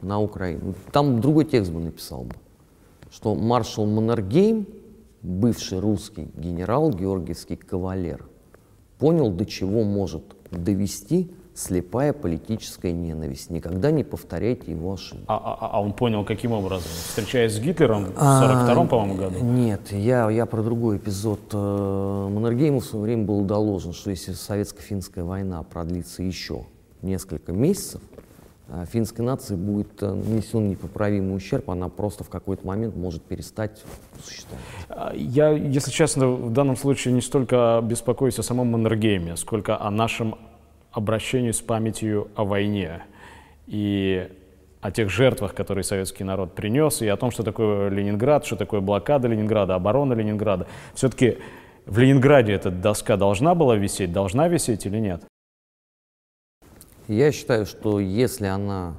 Speaker 2: на Украину. Там другой текст бы написал бы, что маршал Маннергейм, бывший русский генерал, георгиевский кавалер, понял, до чего может довести слепая политическая ненависть. Никогда не повторяйте его ошибок.
Speaker 1: А, а, а он понял каким образом? Встречаясь с Гитлером в 42-м, по-моему, году?
Speaker 2: Нет, я, я про другой эпизод. Э, Маннергейму в свое время было доложено, что если советско-финская война продлится еще несколько месяцев, а финской нации будет э, нанесен непоправимый ущерб, она просто в какой-то момент может перестать существовать.
Speaker 1: А, я, если честно, в данном случае не столько беспокоюсь о самом Маннергейме, сколько о нашем обращении с памятью о войне и о тех жертвах, которые советский народ принес, и о том, что такое Ленинград, что такое блокада Ленинграда, оборона Ленинграда. Все-таки в Ленинграде эта доска должна была висеть, должна висеть или нет?
Speaker 2: Я считаю, что если она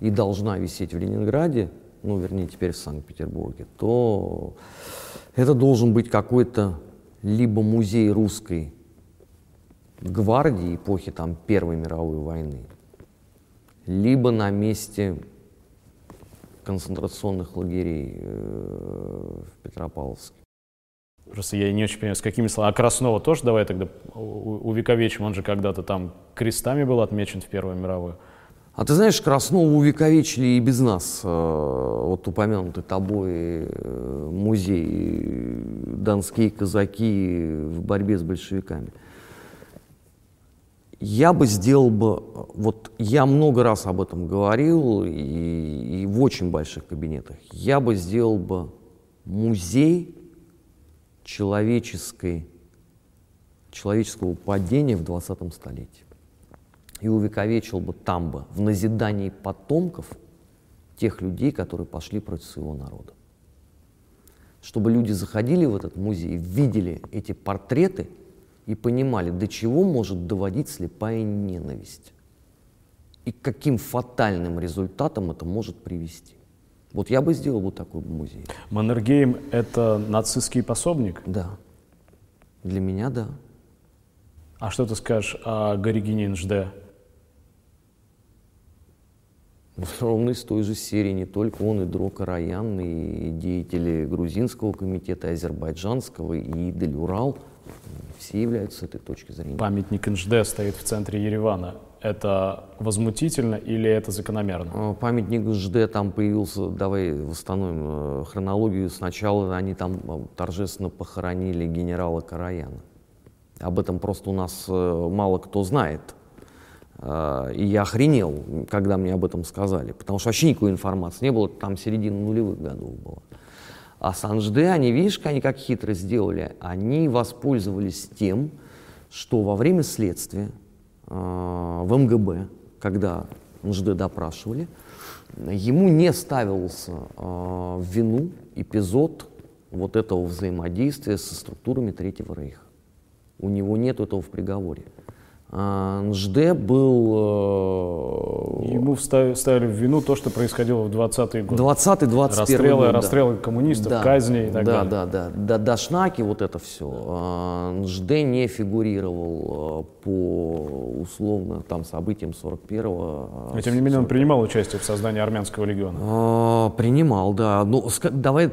Speaker 2: и должна висеть в Ленинграде, ну, вернее, теперь в Санкт-Петербурге, то это должен быть какой-то либо музей русской гвардии эпохи там, Первой мировой войны, либо на месте концентрационных лагерей э, в Петропавловске.
Speaker 1: Просто я не очень понимаю, с какими словами. А Краснова тоже давай тогда увековечим, он же когда-то там крестами был отмечен в Первую мировую.
Speaker 2: А ты знаешь, Краснова увековечили и без нас. Э, вот упомянутый тобой э, музей «Донские казаки в борьбе с большевиками». Я бы сделал бы, вот я много раз об этом говорил и, и в очень больших кабинетах, я бы сделал бы музей человеческой, человеческого падения в 20 столетии. И увековечил бы там бы, в назидании потомков, тех людей, которые пошли против своего народа. Чтобы люди заходили в этот музей, видели эти портреты и понимали, до чего может доводить слепая ненависть и к каким фатальным результатам это может привести. Вот я бы сделал вот такой музей.
Speaker 1: Маннергейм — это нацистский пособник?
Speaker 2: Да. Для меня — да.
Speaker 1: А что ты скажешь о Горигине Нжде?
Speaker 2: Ровно из той же серии, не только он, и Дро Караян, и деятели грузинского комитета, азербайджанского, и Идель Урал Все являются с этой точки зрения.
Speaker 1: Памятник НЖД стоит в центре Еревана. Это возмутительно или это закономерно?
Speaker 2: Э, памятник ЖД там появился, давай восстановим э, хронологию. Сначала они там э, торжественно похоронили генерала Караяна. Об этом просто у нас мало кто знает. И я охренел, когда мне об этом сказали, потому что вообще никакой информации не было, там середина нулевых годов была. А с Анжде они, видишь, они как хитро сделали, они воспользовались тем, что во время следствия в МГБ, когда МЖД допрашивали, ему не ставился в вину эпизод вот этого взаимодействия со структурами Третьего Рейха. У него нет этого в приговоре. А, НЖД был...
Speaker 1: Э, Ему ставили в вину то, что происходило в 20-е годы.
Speaker 2: 20-21
Speaker 1: расстрелы,
Speaker 2: год,
Speaker 1: расстрелы коммунистов,
Speaker 2: да.
Speaker 1: казни и так
Speaker 2: да,
Speaker 1: далее.
Speaker 2: Да, да, да. Дашнаки, вот это все. А, НЖД не фигурировал э, по условно там событиям 41-го.
Speaker 1: Но тем не менее он принимал участие в создании армянского легиона.
Speaker 2: А, принимал, да. Ну, давай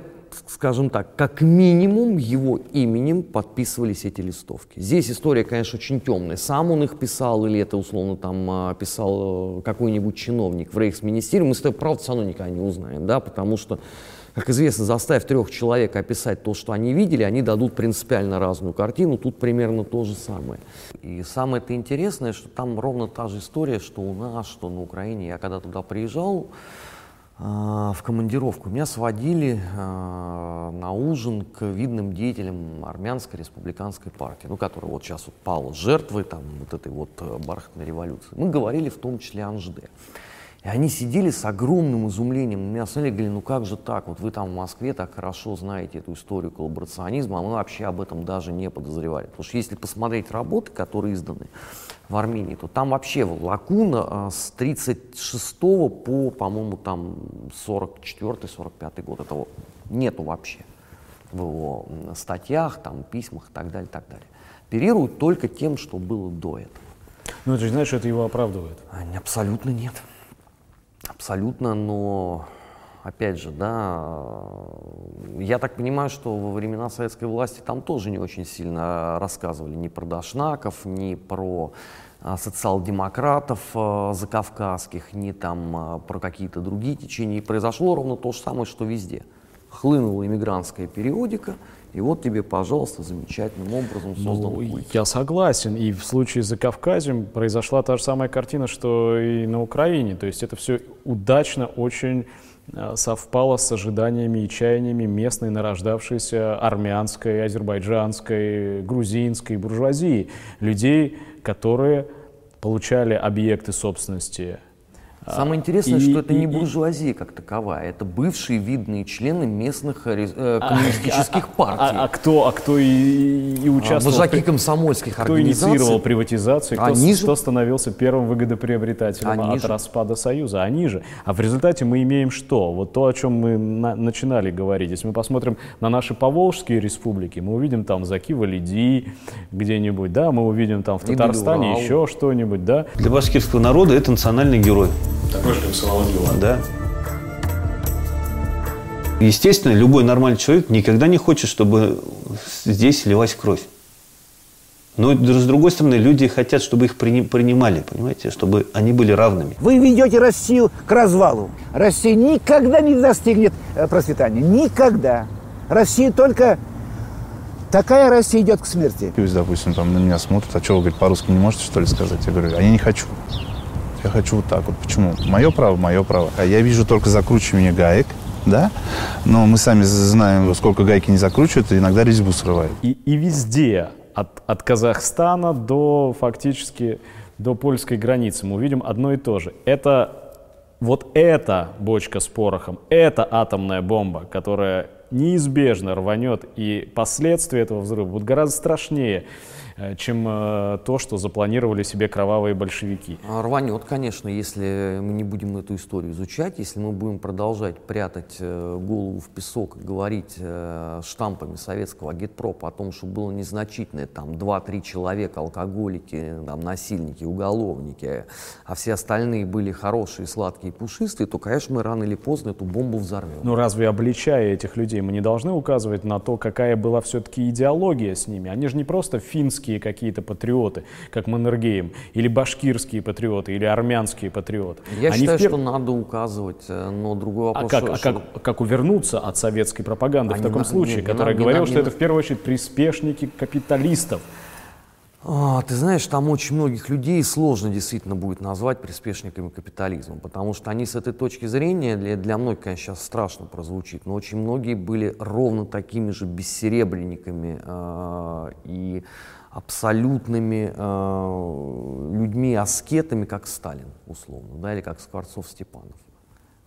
Speaker 2: скажем так, как минимум его именем подписывались эти листовки. Здесь история, конечно, очень темная. Сам он их писал или это условно там а, писал э, какой-нибудь чиновник в рейхсминистерии, мы с тобой правда все равно никогда не узнаем, да, потому что как известно, заставив трех человек описать то, что они видели, они дадут принципиально разную картину. Тут примерно то же самое. И самое это интересное, что там ровно та же история, что у нас, что на Украине. Я когда туда приезжал, в командировку. Меня сводили э, на ужин к видным деятелям армянской республиканской партии, ну, которая вот сейчас вот пала жертвой там, вот этой вот э, бархатной революции. Мы говорили в том числе о НЖД. И они сидели с огромным изумлением на меня смотрели, говорили, ну как же так, вот вы там в Москве так хорошо знаете эту историю коллаборационизма, а мы вообще об этом даже не подозревали. Потому что если посмотреть работы, которые изданы в Армении, то там вообще лакуна а, с 36 по, по-моему, там 44-45 год. Этого нету вообще в его статьях, там, письмах и так далее, так далее. Оперируют только тем, что было до этого.
Speaker 1: Ну, это же знаешь, это его оправдывает?
Speaker 2: Абсолютно нет. Абсолютно, но опять же, да, я так понимаю, что во времена советской власти там тоже не очень сильно рассказывали ни про Дашнаков, ни про а, социал-демократов а, закавказских, ни там а, про какие-то другие течения. И произошло ровно то же самое, что везде. Хлынула иммигрантская периодика, и вот тебе, пожалуйста, замечательным образом создан ну, культ.
Speaker 1: Я согласен. И в случае с Закавказьем произошла та же самая картина, что и на Украине. То есть это все удачно очень совпало с ожиданиями и чаяниями местной нарождавшейся армянской, азербайджанской, грузинской буржуазии. Людей, которые получали объекты собственности
Speaker 2: Самое интересное, и, что это и, не буржуазия как таковая, это бывшие видные члены местных э, а, коммунистических а, партий.
Speaker 1: А, а кто, а кто и, и участвовал?
Speaker 2: Вожаки комсомольских
Speaker 1: кто организаций. Кто инициировал приватизацию, кто, они кто становился первым выгодоприобретателем они от же. распада Союза? Они же. А в результате мы имеем что? Вот то, о чем мы на, начинали говорить. Если мы посмотрим на наши поволжские республики, мы увидим там Закива Лиди где-нибудь, да, мы увидим там в Татарстане еще что-нибудь, да.
Speaker 3: Для башкирского народа это национальный герой.
Speaker 1: Такой же, как Салават.
Speaker 3: Да. Естественно, любой нормальный человек никогда не хочет, чтобы здесь лилась кровь. Но с другой стороны, люди хотят, чтобы их принимали, понимаете, чтобы они были равными.
Speaker 4: Вы ведете Россию к развалу. Россия никогда не достигнет э, процветания. Никогда. Россия только Такая Россия идет к смерти.
Speaker 5: Пусть, допустим, там на меня смотрят, а что вы, говорит, по-русски не можете, что ли, сказать? Я говорю, а я не хочу. Я хочу вот так вот. Почему? Мое право, мое право. А я вижу только закручивание гаек, да, но мы сами знаем, сколько гайки не закручивают, и иногда резьбу срывают.
Speaker 1: И, и везде, от, от Казахстана до фактически до польской границы, мы увидим одно и то же. Это вот эта бочка с порохом, это атомная бомба, которая неизбежно рванет, и последствия этого взрыва будут гораздо страшнее чем э, то, что запланировали себе кровавые большевики.
Speaker 2: А, Рванет, конечно, если мы не будем эту историю изучать, если мы будем продолжать прятать э, голову в песок и говорить э, штампами советского агитпропа о том, что было незначительное, там, 2-3 человека, алкоголики, там, насильники, уголовники, а все остальные были хорошие, сладкие, пушистые, то, конечно, мы рано или поздно эту бомбу взорвем.
Speaker 1: Ну разве обличая этих людей, мы не должны указывать на то, какая была все-таки идеология с ними? Они же не просто финские какие-то патриоты, как Маннергейм, или башкирские патриоты, или армянские патриоты.
Speaker 2: Я
Speaker 1: Они
Speaker 2: считаю,
Speaker 1: в пер-
Speaker 2: что надо указывать, э, но другой
Speaker 1: А
Speaker 2: вопрос,
Speaker 1: как,
Speaker 2: что-
Speaker 1: а как, как увернуться от советской пропаганды
Speaker 2: А
Speaker 1: в
Speaker 2: не
Speaker 1: таком
Speaker 2: на-
Speaker 1: случае,
Speaker 2: не- не
Speaker 1: которая
Speaker 2: не
Speaker 1: говорила,
Speaker 2: на-
Speaker 1: что
Speaker 2: не
Speaker 1: это в первую очередь приспешники капиталистов?
Speaker 2: А, ты знаешь, там очень многих людей сложно действительно будет назвать приспешниками капитализма, потому что они с этой точки зрения, для, для многих, конечно, сейчас страшно прозвучит, но очень многие были ровно такими же бессеребренниками а, и абсолютными а, людьми-аскетами, как Сталин, условно, да, или как Скворцов-Степанов.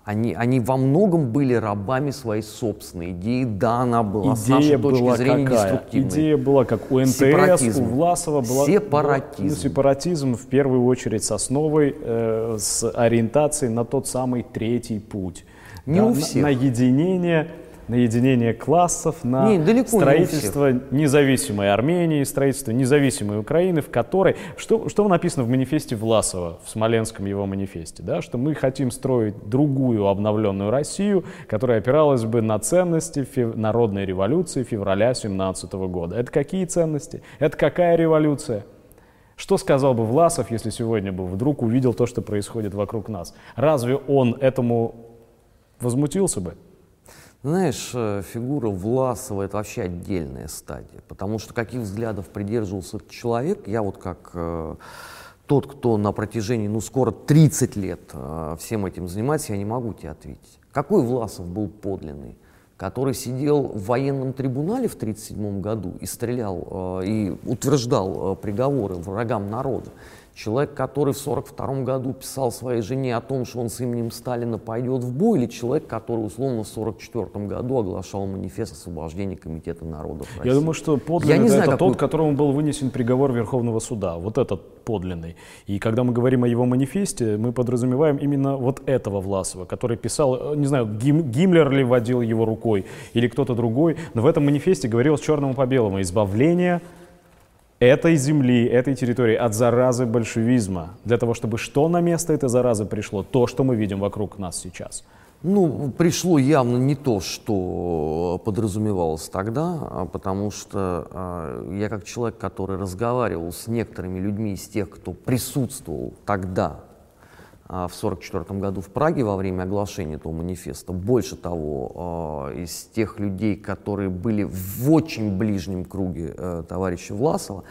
Speaker 2: Они, они во многом были рабами своей собственной идеи. Да, она была с нашей
Speaker 1: Идея
Speaker 2: точки
Speaker 1: была
Speaker 2: зрения
Speaker 1: какая?
Speaker 2: деструктивной.
Speaker 1: Идея была как у НТС,
Speaker 2: Сепаратизм.
Speaker 1: у Власова была...
Speaker 2: Сепаратизм.
Speaker 1: Ну, сепаратизм в первую очередь с основой, э, с ориентацией на тот самый третий путь.
Speaker 2: Не
Speaker 1: Да,
Speaker 2: у
Speaker 1: на-
Speaker 2: всех.
Speaker 1: На, единение, на единение классов, на
Speaker 2: Не, далеко не
Speaker 1: строительство независимой Армении, строительство независимой Украины, в которой... Что, что написано в манифесте Власова, в Смоленском его манифесте? Да? Что мы хотим строить другую обновленную Россию, которая опиралась бы на ценности фев- народной революции февраля 17 года. Это какие ценности? Это какая революция? Что сказал бы Власов, если сегодня бы вдруг увидел то, что происходит вокруг нас? Разве он этому возмутился бы?
Speaker 2: Знаешь, э, фигура Власова — это вообще отдельная стадия, потому что каких взглядов придерживался человек, я вот как э, тот, кто на протяжении, ну, скоро 30 лет э, всем этим занимается, я не могу тебе ответить. Какой Власов был подлинный? который сидел в военном трибунале в 1937 году и стрелял, э, и утверждал э, приговоры врагам народа. Человек, который в 1942 году писал своей жене о том, что он с именем Сталина пойдет в бой, или человек, который условно в 1944 году оглашал манифест освобождения Комитета народов России.
Speaker 1: Я думаю, что
Speaker 2: Я
Speaker 1: подлинный
Speaker 2: не
Speaker 1: это,
Speaker 2: знаю,
Speaker 1: это
Speaker 2: какой-
Speaker 1: тот, которому был вынесен приговор Верховного суда. Вот этот подлинный. И когда мы говорим о его манифесте, мы подразумеваем именно вот этого Власова, который писал, э, не знаю, Гим- Гиммлер ли водил его рукой или кто-то другой, но в этом манифесте говорилось черному по белому избавление этой земли, этой территории от заразы большевизма. Для того, чтобы что на место этой заразы пришло? То, что мы видим вокруг нас сейчас.
Speaker 2: Ну, пришло явно не то, что подразумевалось тогда, а потому что а, я как человек, который разговаривал с некоторыми людьми из тех, кто присутствовал тогда, в 1944 году в Праге во время оглашения этого манифеста, больше того, а, из тех людей, которые были в очень ближнем круге э, товарища Власова,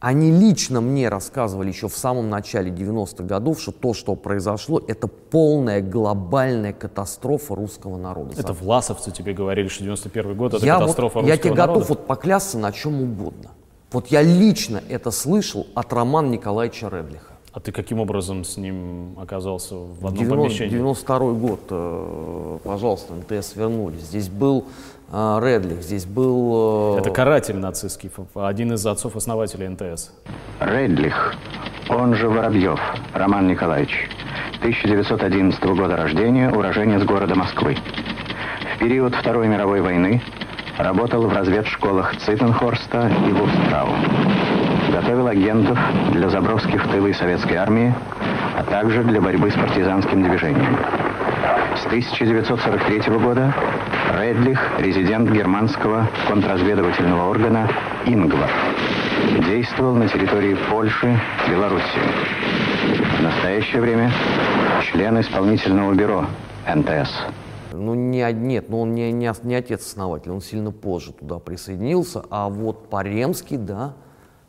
Speaker 2: они лично мне рассказывали еще в самом начале 90-х годов, что то, что произошло, это полная глобальная катастрофа русского народа.
Speaker 1: Это власовцы тебе говорили, что 91 год это
Speaker 2: я,
Speaker 1: катастрофа
Speaker 2: вот, я
Speaker 1: русского
Speaker 2: тебе
Speaker 1: народа.
Speaker 2: готов вот поклясться на чем угодно. Вот я лично это слышал от Романа Николаевича Редлиха.
Speaker 1: А ты каким образом с ним оказался в одном
Speaker 2: 90
Speaker 1: помещении?
Speaker 2: 92 год, э, пожалуйста, МТС вернулись. Здесь был э, Редлих, здесь был... э,
Speaker 1: Это каратель нацистский, один из отцов-основателей НТС.
Speaker 6: Редлих, он же Воробьев, Роман Николаевич, 1911 года рождения, уроженец города Москвы. В период Второй мировой войны работал в разведшколах Циттенхорста и Вустрау. Готовил агентов для заброски в тылы советской армии, а также для борьбы с партизанским движением. С 1943 года Редлих – резидент германского контрразведывательного органа «Ингвар». Действовал на территории Польши, Белоруссии. В настоящее время член исполнительного бюро НТС.
Speaker 2: Ну, не, нет, но он не, не, не отец-основатель, он сильно позже туда присоединился. А вот Паремский, да,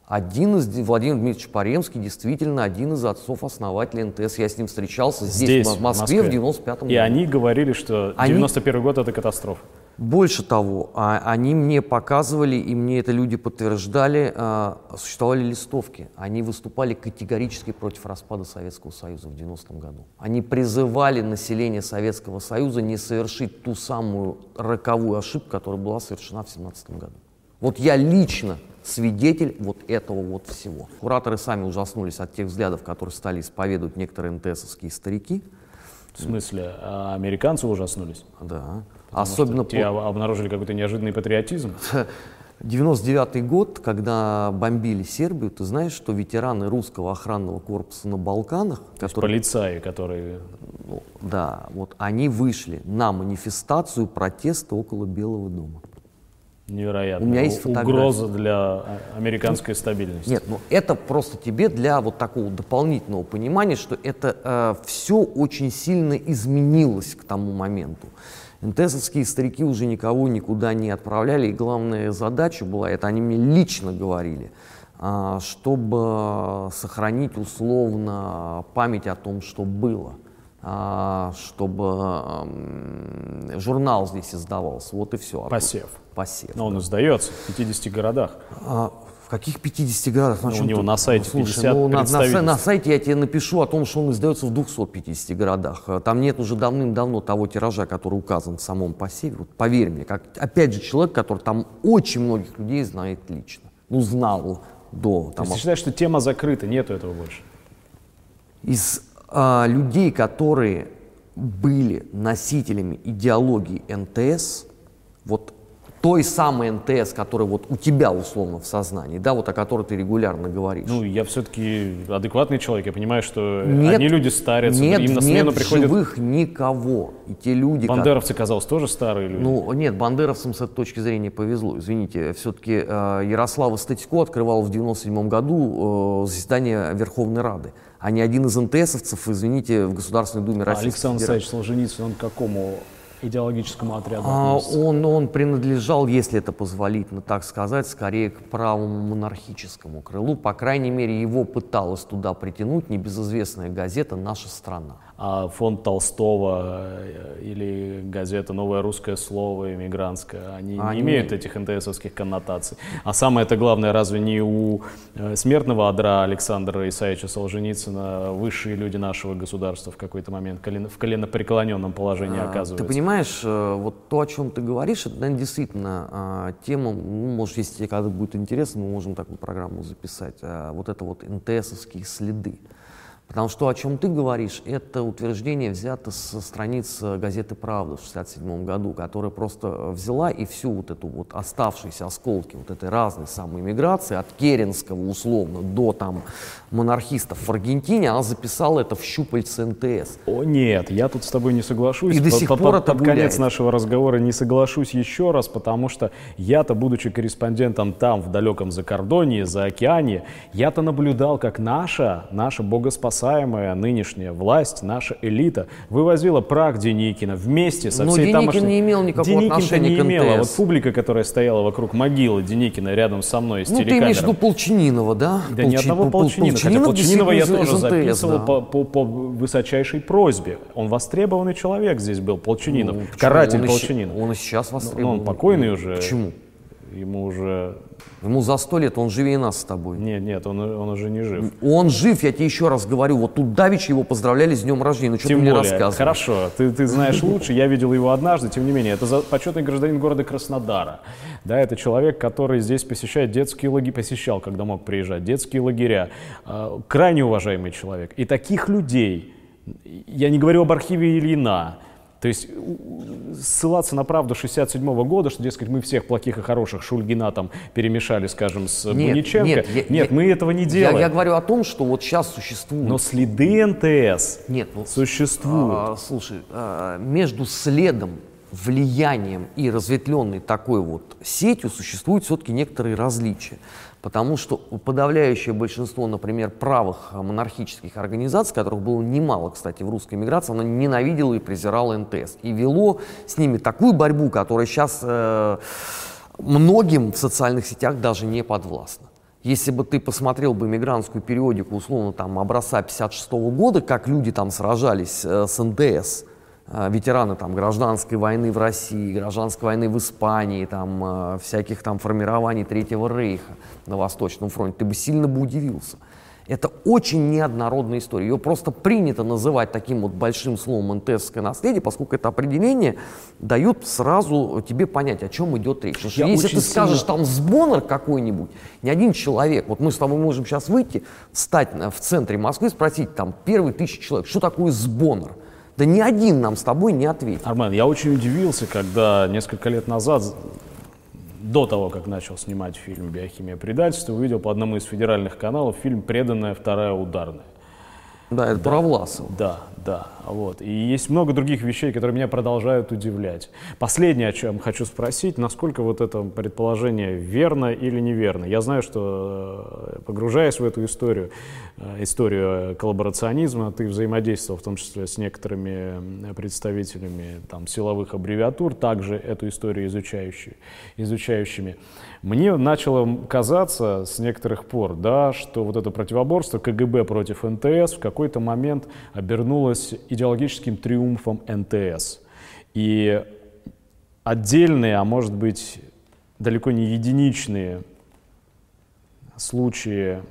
Speaker 2: один из, Владимир Дмитриевич Паремский действительно один из отцов-основателей НТС. Я с ним встречался здесь, в Москве, в 95 году.
Speaker 1: И они говорили, что
Speaker 2: Они-
Speaker 1: 91 год это катастрофа.
Speaker 2: Больше того, а, они мне показывали, и мне это люди подтверждали, а, существовали листовки. Они выступали категорически против распада Советского Союза в 90-м году. Они призывали население Советского Союза не совершить ту самую роковую ошибку, которая была совершена в 17 году. Вот я лично свидетель вот этого вот всего. Кураторы сами ужаснулись от тех взглядов, которые стали исповедовать некоторые НТСовские старики.
Speaker 1: В смысле, а американцы ужаснулись?
Speaker 2: Да.
Speaker 1: Потому
Speaker 2: Особенно
Speaker 1: что те об- обнаружили какой-то неожиданный патриотизм.
Speaker 2: 99 год, когда бомбили Сербию, ты знаешь, что ветераны русского охранного корпуса на Балканах,
Speaker 1: То
Speaker 2: которые,
Speaker 1: полицаи, которые...
Speaker 2: ну, да, вот они вышли на манифестацию протеста около Белого дома.
Speaker 1: Невероятно.
Speaker 2: У меня есть фотографии.
Speaker 1: Угроза для американской стабильности.
Speaker 2: Нет, ну это просто тебе для вот такого дополнительного понимания, что это все очень сильно изменилось к тому моменту. НТСовские старики уже никого никуда не отправляли, и главная задача была, это они мне лично говорили, а, чтобы сохранить условно память о том, что было, чтобы м, журнал здесь издавался, вот и все.
Speaker 1: Посев.
Speaker 2: Посев.
Speaker 1: Но он издается в 50 городах.
Speaker 2: А, в каких 50 городах?
Speaker 1: Ну, у него
Speaker 2: ты-
Speaker 1: на сайте
Speaker 2: Ну, слушай,
Speaker 1: 50
Speaker 2: ну, на, на на сайте я тебе напишу о том, что он издается в 250 городах. А Там нет уже давным-давно того тиража, который указан в самом посеве. Вот поверь мне, как, опять же, человек, который там очень многих людей знает лично. Ну, знал до.
Speaker 1: То
Speaker 2: Там,
Speaker 1: есть ты считаешь, что тема закрыта, нету этого больше?
Speaker 2: из а, людей, которые были носителями идеологии НТС, вот той самой НТС, которая вот у тебя условно в сознании, да, вот о которой ты регулярно говоришь.
Speaker 1: Ну, я все-таки адекватный человек, я понимаю, что
Speaker 2: Нет,
Speaker 1: одни люди старятся,
Speaker 2: нет,
Speaker 1: им на смену
Speaker 2: нет
Speaker 1: приходят...
Speaker 2: живых никого. И те люди,
Speaker 1: Бандеровцы, казалось, тоже старые люди.
Speaker 2: Ну, нет, бандеровцам с этой точки зрения повезло. Извините, все-таки Ярослава Статько открывал в 97 году э, заседание Верховной Рады, а не один из НТСовцев, извините, в Государственной Думе
Speaker 1: А
Speaker 2: Российской
Speaker 1: Александр. Александрович Солженицын, он к какому идеологическому отряду
Speaker 2: А, он, он принадлежал, если это позволительно так сказать, скорее к правому монархическому крылу. По крайней мере, его пыталась туда притянуть небезызвестная газета «Наша страна».
Speaker 1: А фонд Толстого э, или газета «Новое русское слово» иммигрантская, они,
Speaker 2: Они-
Speaker 1: не имеют этих НТСовских коннотаций. А самое это главное, разве не у э, смертного адра Александра Исаевича Солженицына высшие люди нашего государства в какой-то момент колено- в коленопреклоненном положении
Speaker 2: А,
Speaker 1: оказываются?
Speaker 2: Ты понимаешь, э, вот то, о чем ты говоришь, это, наверное, действительно а, тема, ну, может, если тебе когда будет интересно, мы можем такую программу записать, а, вот это вот НТСовские следы. Потому что о чем ты говоришь, это утверждение взято со страниц э, газеты «Правда» в 1967 году, которая просто э, взяла и всю вот эту вот оставшиеся осколки вот этой разной самой миграции, от Керенского условно до там монархистов в Аргентине, она записала это в щупальце НТС.
Speaker 1: О нет, я тут с тобой не соглашусь.
Speaker 2: И до сих пор это
Speaker 1: под конец нашего разговора не соглашусь еще раз, потому что я-то, будучи корреспондентом там, в далеком Закордонье, за океане, я-то наблюдал, как наша, наша богоспасаемая нынешняя власть, наша элита вывозила прах Деникина вместе со
Speaker 2: Но
Speaker 1: всей
Speaker 2: Деникин
Speaker 1: тамошней...
Speaker 2: не имел никакого
Speaker 1: Деникин-то
Speaker 2: отношения
Speaker 1: не
Speaker 2: к
Speaker 1: имел, а вот публика, которая стояла вокруг могилы Деникина рядом со мной с
Speaker 2: Ну, ты имеешь в виду. Полчининова, да?
Speaker 1: Да ни
Speaker 2: Полчи-
Speaker 1: одного
Speaker 2: Пол-
Speaker 1: Полчинина. Хотя
Speaker 2: Полчининов
Speaker 1: Полчининова я тоже
Speaker 2: из НТС,
Speaker 1: записывал
Speaker 2: да.
Speaker 1: по, по- по высочайшей просьбе. Он востребованный человек здесь был, Полчининов.
Speaker 2: Ну?
Speaker 1: Каратель
Speaker 2: Он
Speaker 1: Полчининов.
Speaker 2: Он и сейчас
Speaker 1: Ну,
Speaker 2: востребован.
Speaker 1: он покойный уже.
Speaker 2: Почему?
Speaker 1: Ему уже...
Speaker 2: Ему за сто лет, он живее нас с тобой.
Speaker 1: Нет, нет, он, он уже не жив.
Speaker 2: Он жив, я тебе еще раз говорю. Вот тут Давич его поздравляли с днем рождения. Ну что ты
Speaker 1: Тем
Speaker 2: мне
Speaker 1: более,
Speaker 2: рассказываешь?
Speaker 1: хорошо, ты, ты знаешь лучше, я видел его однажды, тем не менее, это за- почетный гражданин города Краснодара. Да, это человек, который здесь посещает детские лагеря, посещал, когда мог приезжать, детские лагеря. А, Крайне уважаемый человек. И таких людей, я не говорю об архиве Ильина, то есть ссылаться на правду 67 года, что, дескать, мы всех плохих и хороших Шульгина там перемешали, скажем, с
Speaker 2: Нет,
Speaker 1: Буниченко.
Speaker 2: нет, я- я-
Speaker 1: мы этого не
Speaker 2: Я,
Speaker 1: делаем.
Speaker 2: я говорю о том, что вот сейчас существует...
Speaker 1: Но следы НТС
Speaker 2: Нет, ну,
Speaker 1: существуют.
Speaker 2: а, слушай, а, между следом, влиянием и разветвленной такой вот сетью существуют все-таки некоторые различия. Потому что подавляющее большинство, например, правых монархических организаций, которых было немало, кстати, в русской миграции, оно ненавидело и презирало НТС. И вело с ними такую борьбу, которая сейчас э, многим в социальных сетях даже не подвластна. Если бы ты посмотрел бы мигрантскую периодику, условно, там, образца 56 года, как люди там сражались э, с НДС, э, ветераны там гражданской войны в России, гражданской войны в Испании, там, э, всяких там формирований Третьего Рейха на Восточном фронте, ты бы сильно бы удивился. Это очень неоднородная история. Ее просто принято называть таким вот большим словом НТСское наследие, поскольку это определение дает сразу тебе понять, о чем идет речь. Потому что
Speaker 1: Я
Speaker 2: если ты скажешь
Speaker 1: сильно-
Speaker 2: там сбонер какой-нибудь, ни один человек, вот мы с тобой можем сейчас выйти, встать в центре Москвы, спросить там первые тысячи человек, что такое сбонер? Да ни один нам с тобой не ответит.
Speaker 1: Армен, я очень удивился, когда несколько лет назад, до того, как начал снимать фильм «Биохимия предательства», увидел по одному из федеральных каналов фильм «Преданная вторая ударная».
Speaker 2: Да, это про Власова.
Speaker 1: Да, да, вот. И есть много других вещей, которые меня продолжают удивлять. Последнее, о чем хочу спросить, насколько вот это предположение верно или неверно. Я знаю, что э, погружаясь в эту историю, э, историю коллаборационизма, ты взаимодействовал в том числе с некоторыми представителями там, силовых аббревиатур, также эту историю изучающие, изучающими. Мне начало казаться с некоторых пор, да, что вот это противоборство КГБ против НТС в какой-то момент обернулось идеологическим триумфом НТС. И отдельные, а может быть далеко не единичные случаи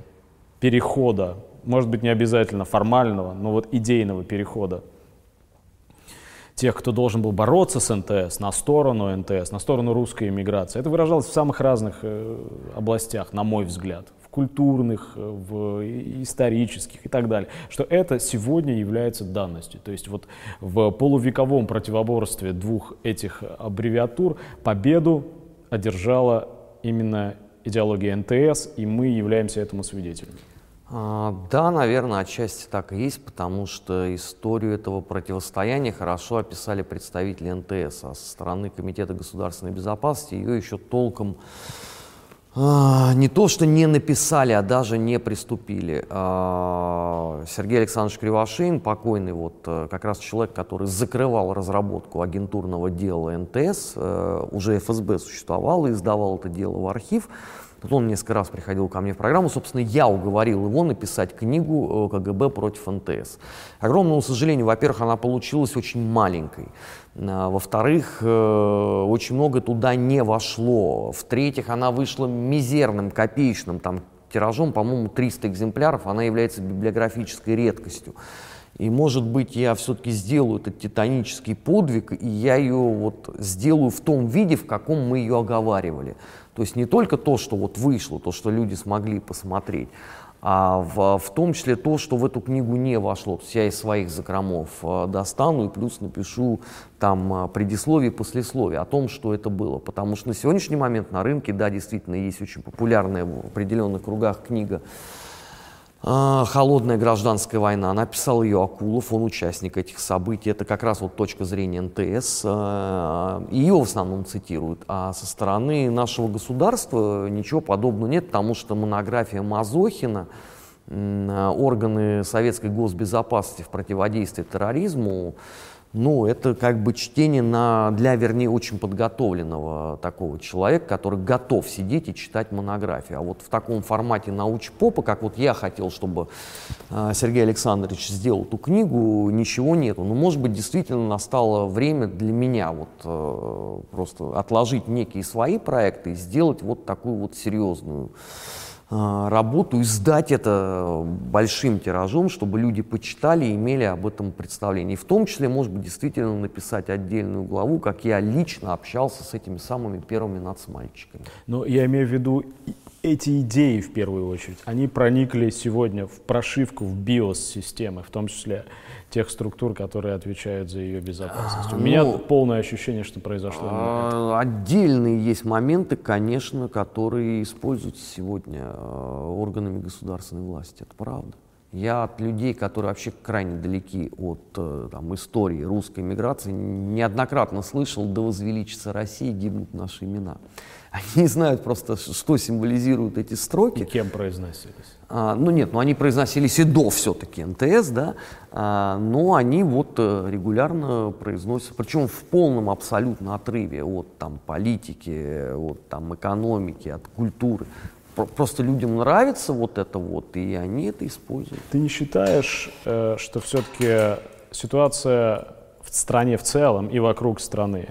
Speaker 1: перехода, может быть не обязательно формального, но вот идейного перехода тех, кто должен был бороться с НТС, на сторону НТС, на сторону русской иммиграции. Это выражалось в самых разных э, областях, на мой взгляд, в культурных, э, в исторических и так далее, что это сегодня является данностью. То есть вот в полувековом противоборстве двух этих аббревиатур победу одержала именно идеология НТС, и мы являемся этому свидетелями.
Speaker 2: А, Да, наверное, отчасти так и есть, потому что историю этого противостояния хорошо описали представители НТС, а со стороны Комитета государственной безопасности ее еще толком а, не то, что не написали, а даже не приступили. А, Сергей Александрович Кривошеин, покойный, вот э, как раз человек, который закрывал разработку агентурного дела НТС, э, уже ФСБ существовал и издавал это дело в архив. Вот Он несколько раз приходил ко мне в программу. Собственно, я уговорил его написать книгу э, КГБ против НТС. К огромному сожалению, во-первых, она получилась очень маленькой. А, Во-вторых, э, очень много туда не вошло. В-третьих, она вышла мизерным, копеечным там, тиражом, по-моему, 300 экземпляров. Она является библиографической редкостью. И, может быть, я все-таки сделаю этот титанический подвиг, и я ее вот сделаю в том виде, в каком мы ее оговаривали. То есть не только то, что вот вышло, то, что люди смогли посмотреть, а в, в том числе то, что в эту книгу не вошло. То есть я из своих закромов э, достану и плюс напишу там э, предисловие послесловие о том, что это было. Потому что на сегодняшний момент на рынке, да, действительно, есть очень популярная в определенных кругах книга Холодная гражданская война. Написал ее Акулов, он участник этих событий. Это как раз вот точка зрения НТС. а, Ее в основном цитируют. А со стороны нашего государства ничего подобного нет, потому что монография Мазохина а, органы советской госбезопасности в противодействии терроризму, ну, это как бы чтение на, для, вернее, очень подготовленного такого человека, который готов сидеть и читать монографию. А вот в таком формате научпопа, как вот я хотел, чтобы э, Сергей Александрович сделал эту книгу, ничего нету. Но, может быть, действительно настало время для меня вот э, просто отложить некие свои проекты и сделать вот такую вот серьезную работу и сдать это большим тиражом, чтобы люди почитали и имели об этом представление. И в том числе, может быть, действительно написать отдельную главу, как я лично общался с этими самыми первыми нацмальчиками.
Speaker 1: Но я имею в виду эти идеи в первую очередь. Они проникли сегодня в прошивку, в биос системы, в том числе тех структур, которые отвечают за ее безопасность. У меня
Speaker 2: ну,
Speaker 1: полное ощущение, что произошло.
Speaker 2: А, Отдельные есть моменты, конечно, которые используются сегодня э, органами государственной власти. Это правда. Я от людей, которые вообще крайне далеки от э, там, истории русской миграции, неоднократно слышал, да возвеличится Россия, гибнут наши имена. Они не знают просто, что символизируют эти строки.
Speaker 1: И кем произносились?
Speaker 2: А, ну нет, ну они произносились и до все-таки НТС, да, а, но они вот э, регулярно произносятся, причем в полном абсолютно отрыве от там политики, от там экономики, от культуры. Про- Просто людям нравится вот это вот, и они это используют.
Speaker 1: Ты не считаешь, э, что все-таки ситуация в стране в целом и вокруг страны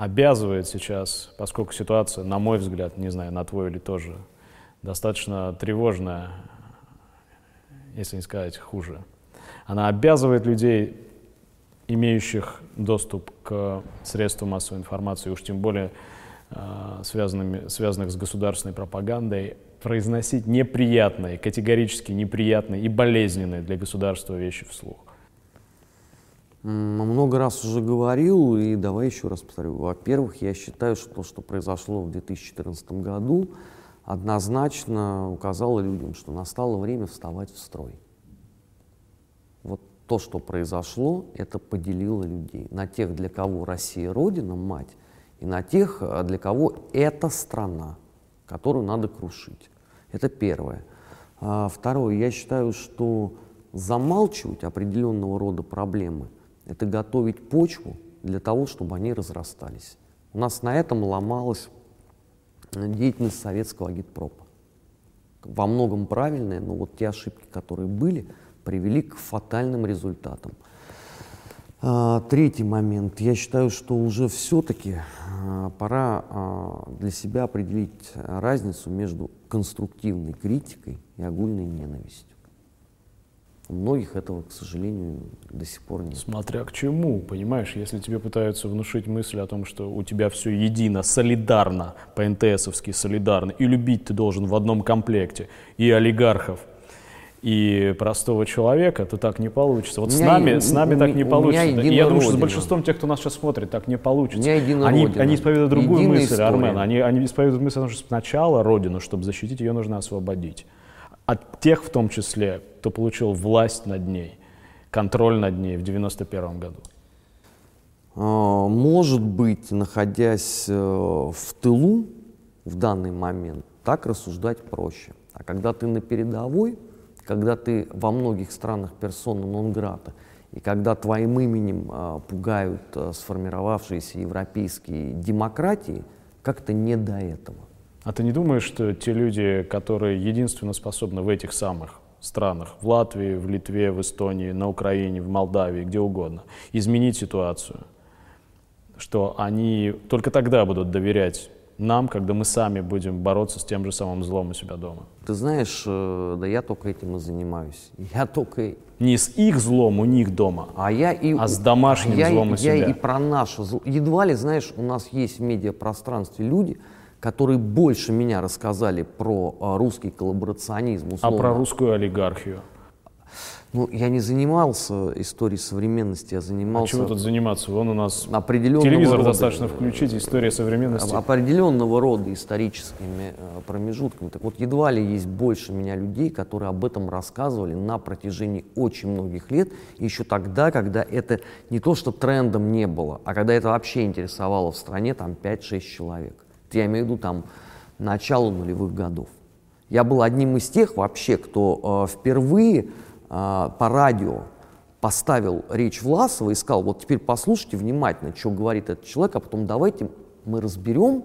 Speaker 1: обязывает сейчас, поскольку ситуация, на мой взгляд, не знаю, на твой или тоже, достаточно тревожная, если не сказать хуже. Она обязывает людей, имеющих доступ к средствам массовой информации, уж тем более э, связанными, связанных с государственной пропагандой, произносить неприятные, категорически неприятные и болезненные для государства вещи вслух.
Speaker 2: Много раз уже говорил, и давай еще раз повторю. Во-первых, я считаю, что то, что произошло в 2014 году, однозначно указало людям, что настало время вставать в строй. Вот то, что произошло, это поделило людей на тех, для кого Россия Родина, мать, и на тех, для кого это страна, которую надо крушить. Это первое. А второе, я считаю, что замалчивать определенного рода проблемы – это готовить почву для того, чтобы они разрастались. У нас на этом ломалась деятельность советского агитпропа. Во многом правильная, но вот те ошибки, которые были, привели к фатальным результатам. А, третий момент. Я считаю, что уже все-таки а, пора а, для себя определить разницу между конструктивной критикой и огульной ненавистью. У многих этого, к сожалению, до сих пор нет.
Speaker 1: Смотря к чему, понимаешь, если тебе пытаются внушить мысль о том, что у тебя все едино, солидарно, по-НТСовски солидарно, и любить ты должен в одном комплекте и олигархов, и простого человека, то так не получится. Вот с нами, с нами так не получится. И я думаю, что с большинством тех, кто нас сейчас смотрит, так не получится. Они, они исповедуют другую Единая мысль, история. Армен. Они, они исповедуют мысль о том, что сначала Родину, чтобы защитить ее, нужно освободить от тех в том числе, кто получил власть над ней, контроль над ней в 91 году?
Speaker 2: А, может быть, находясь э, в тылу в данный момент, так рассуждать проще. А когда ты на передовой, когда ты во многих странах персона нон-грата, и когда твоим именем а, пугают а, сформировавшиеся европейские демократии, как-то не до этого.
Speaker 1: А ты не думаешь, что те люди, которые единственно способны в этих самых странах, в Латвии, в Литве, в Эстонии, на Украине, в Молдавии, где угодно, изменить ситуацию, что они только тогда будут доверять нам, когда мы сами будем бороться с тем же самым злом у себя дома.
Speaker 2: Ты знаешь, э, да я только этим и занимаюсь. Я только...
Speaker 1: Не с их злом у них дома,
Speaker 2: а, я и,
Speaker 1: а с домашним
Speaker 2: я,
Speaker 1: злом у себя.
Speaker 2: Я и про наше зло. Едва ли, знаешь, у нас есть в медиапространстве люди, которые больше меня рассказали про а, русский коллаборационизм.
Speaker 1: Условно. А про русскую олигархию?
Speaker 2: Ну, я не занимался историей современности, я занимался...
Speaker 1: А чего тут заниматься? Вон у нас телевизор рода, достаточно включить, история современности.
Speaker 2: Определенного рода историческими э, промежутками. Так вот, едва ли есть больше меня людей, которые об этом рассказывали на протяжении очень многих лет, еще тогда, когда это не то, что трендом не было, а когда это вообще интересовало в стране там 5-6 человек. Я имею в виду там начало нулевых годов. Я был одним из тех вообще, кто э, впервые э, по радио поставил речь Власова и сказал, вот теперь послушайте внимательно, что говорит этот человек, а потом давайте мы разберем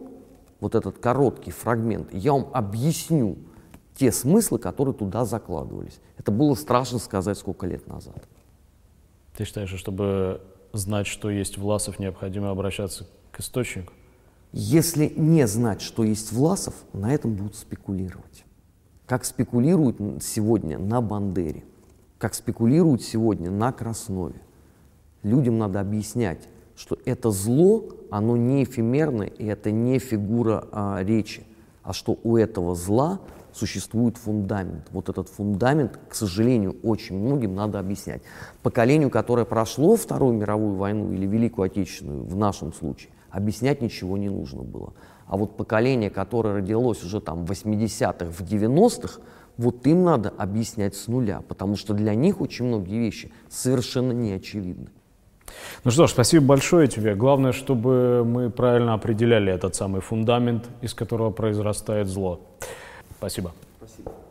Speaker 2: вот этот короткий фрагмент, я вам объясню те смыслы, которые туда закладывались. Это было страшно сказать сколько лет назад.
Speaker 1: Ты считаешь, что чтобы знать, что есть Власов, необходимо обращаться к источнику?
Speaker 2: Если не знать, что есть Власов, на этом будут спекулировать. Как спекулируют сегодня на Бандере, как спекулируют сегодня на Краснове. Людям надо объяснять, что это зло, оно не эфемерное, и это не фигура а, речи, а что у этого зла существует фундамент. Вот этот фундамент, к сожалению, очень многим надо объяснять. Поколению, которое прошло Вторую мировую войну или Великую Отечественную в нашем случае, объяснять ничего не нужно было. А вот поколение, которое родилось уже там в 80-х, в 90-х, вот им надо объяснять с нуля, потому что для них очень многие вещи совершенно не очевидны.
Speaker 1: Ну что ж, спасибо большое тебе. Главное, чтобы мы правильно определяли этот самый фундамент, из которого произрастает зло. Спасибо. Спасибо.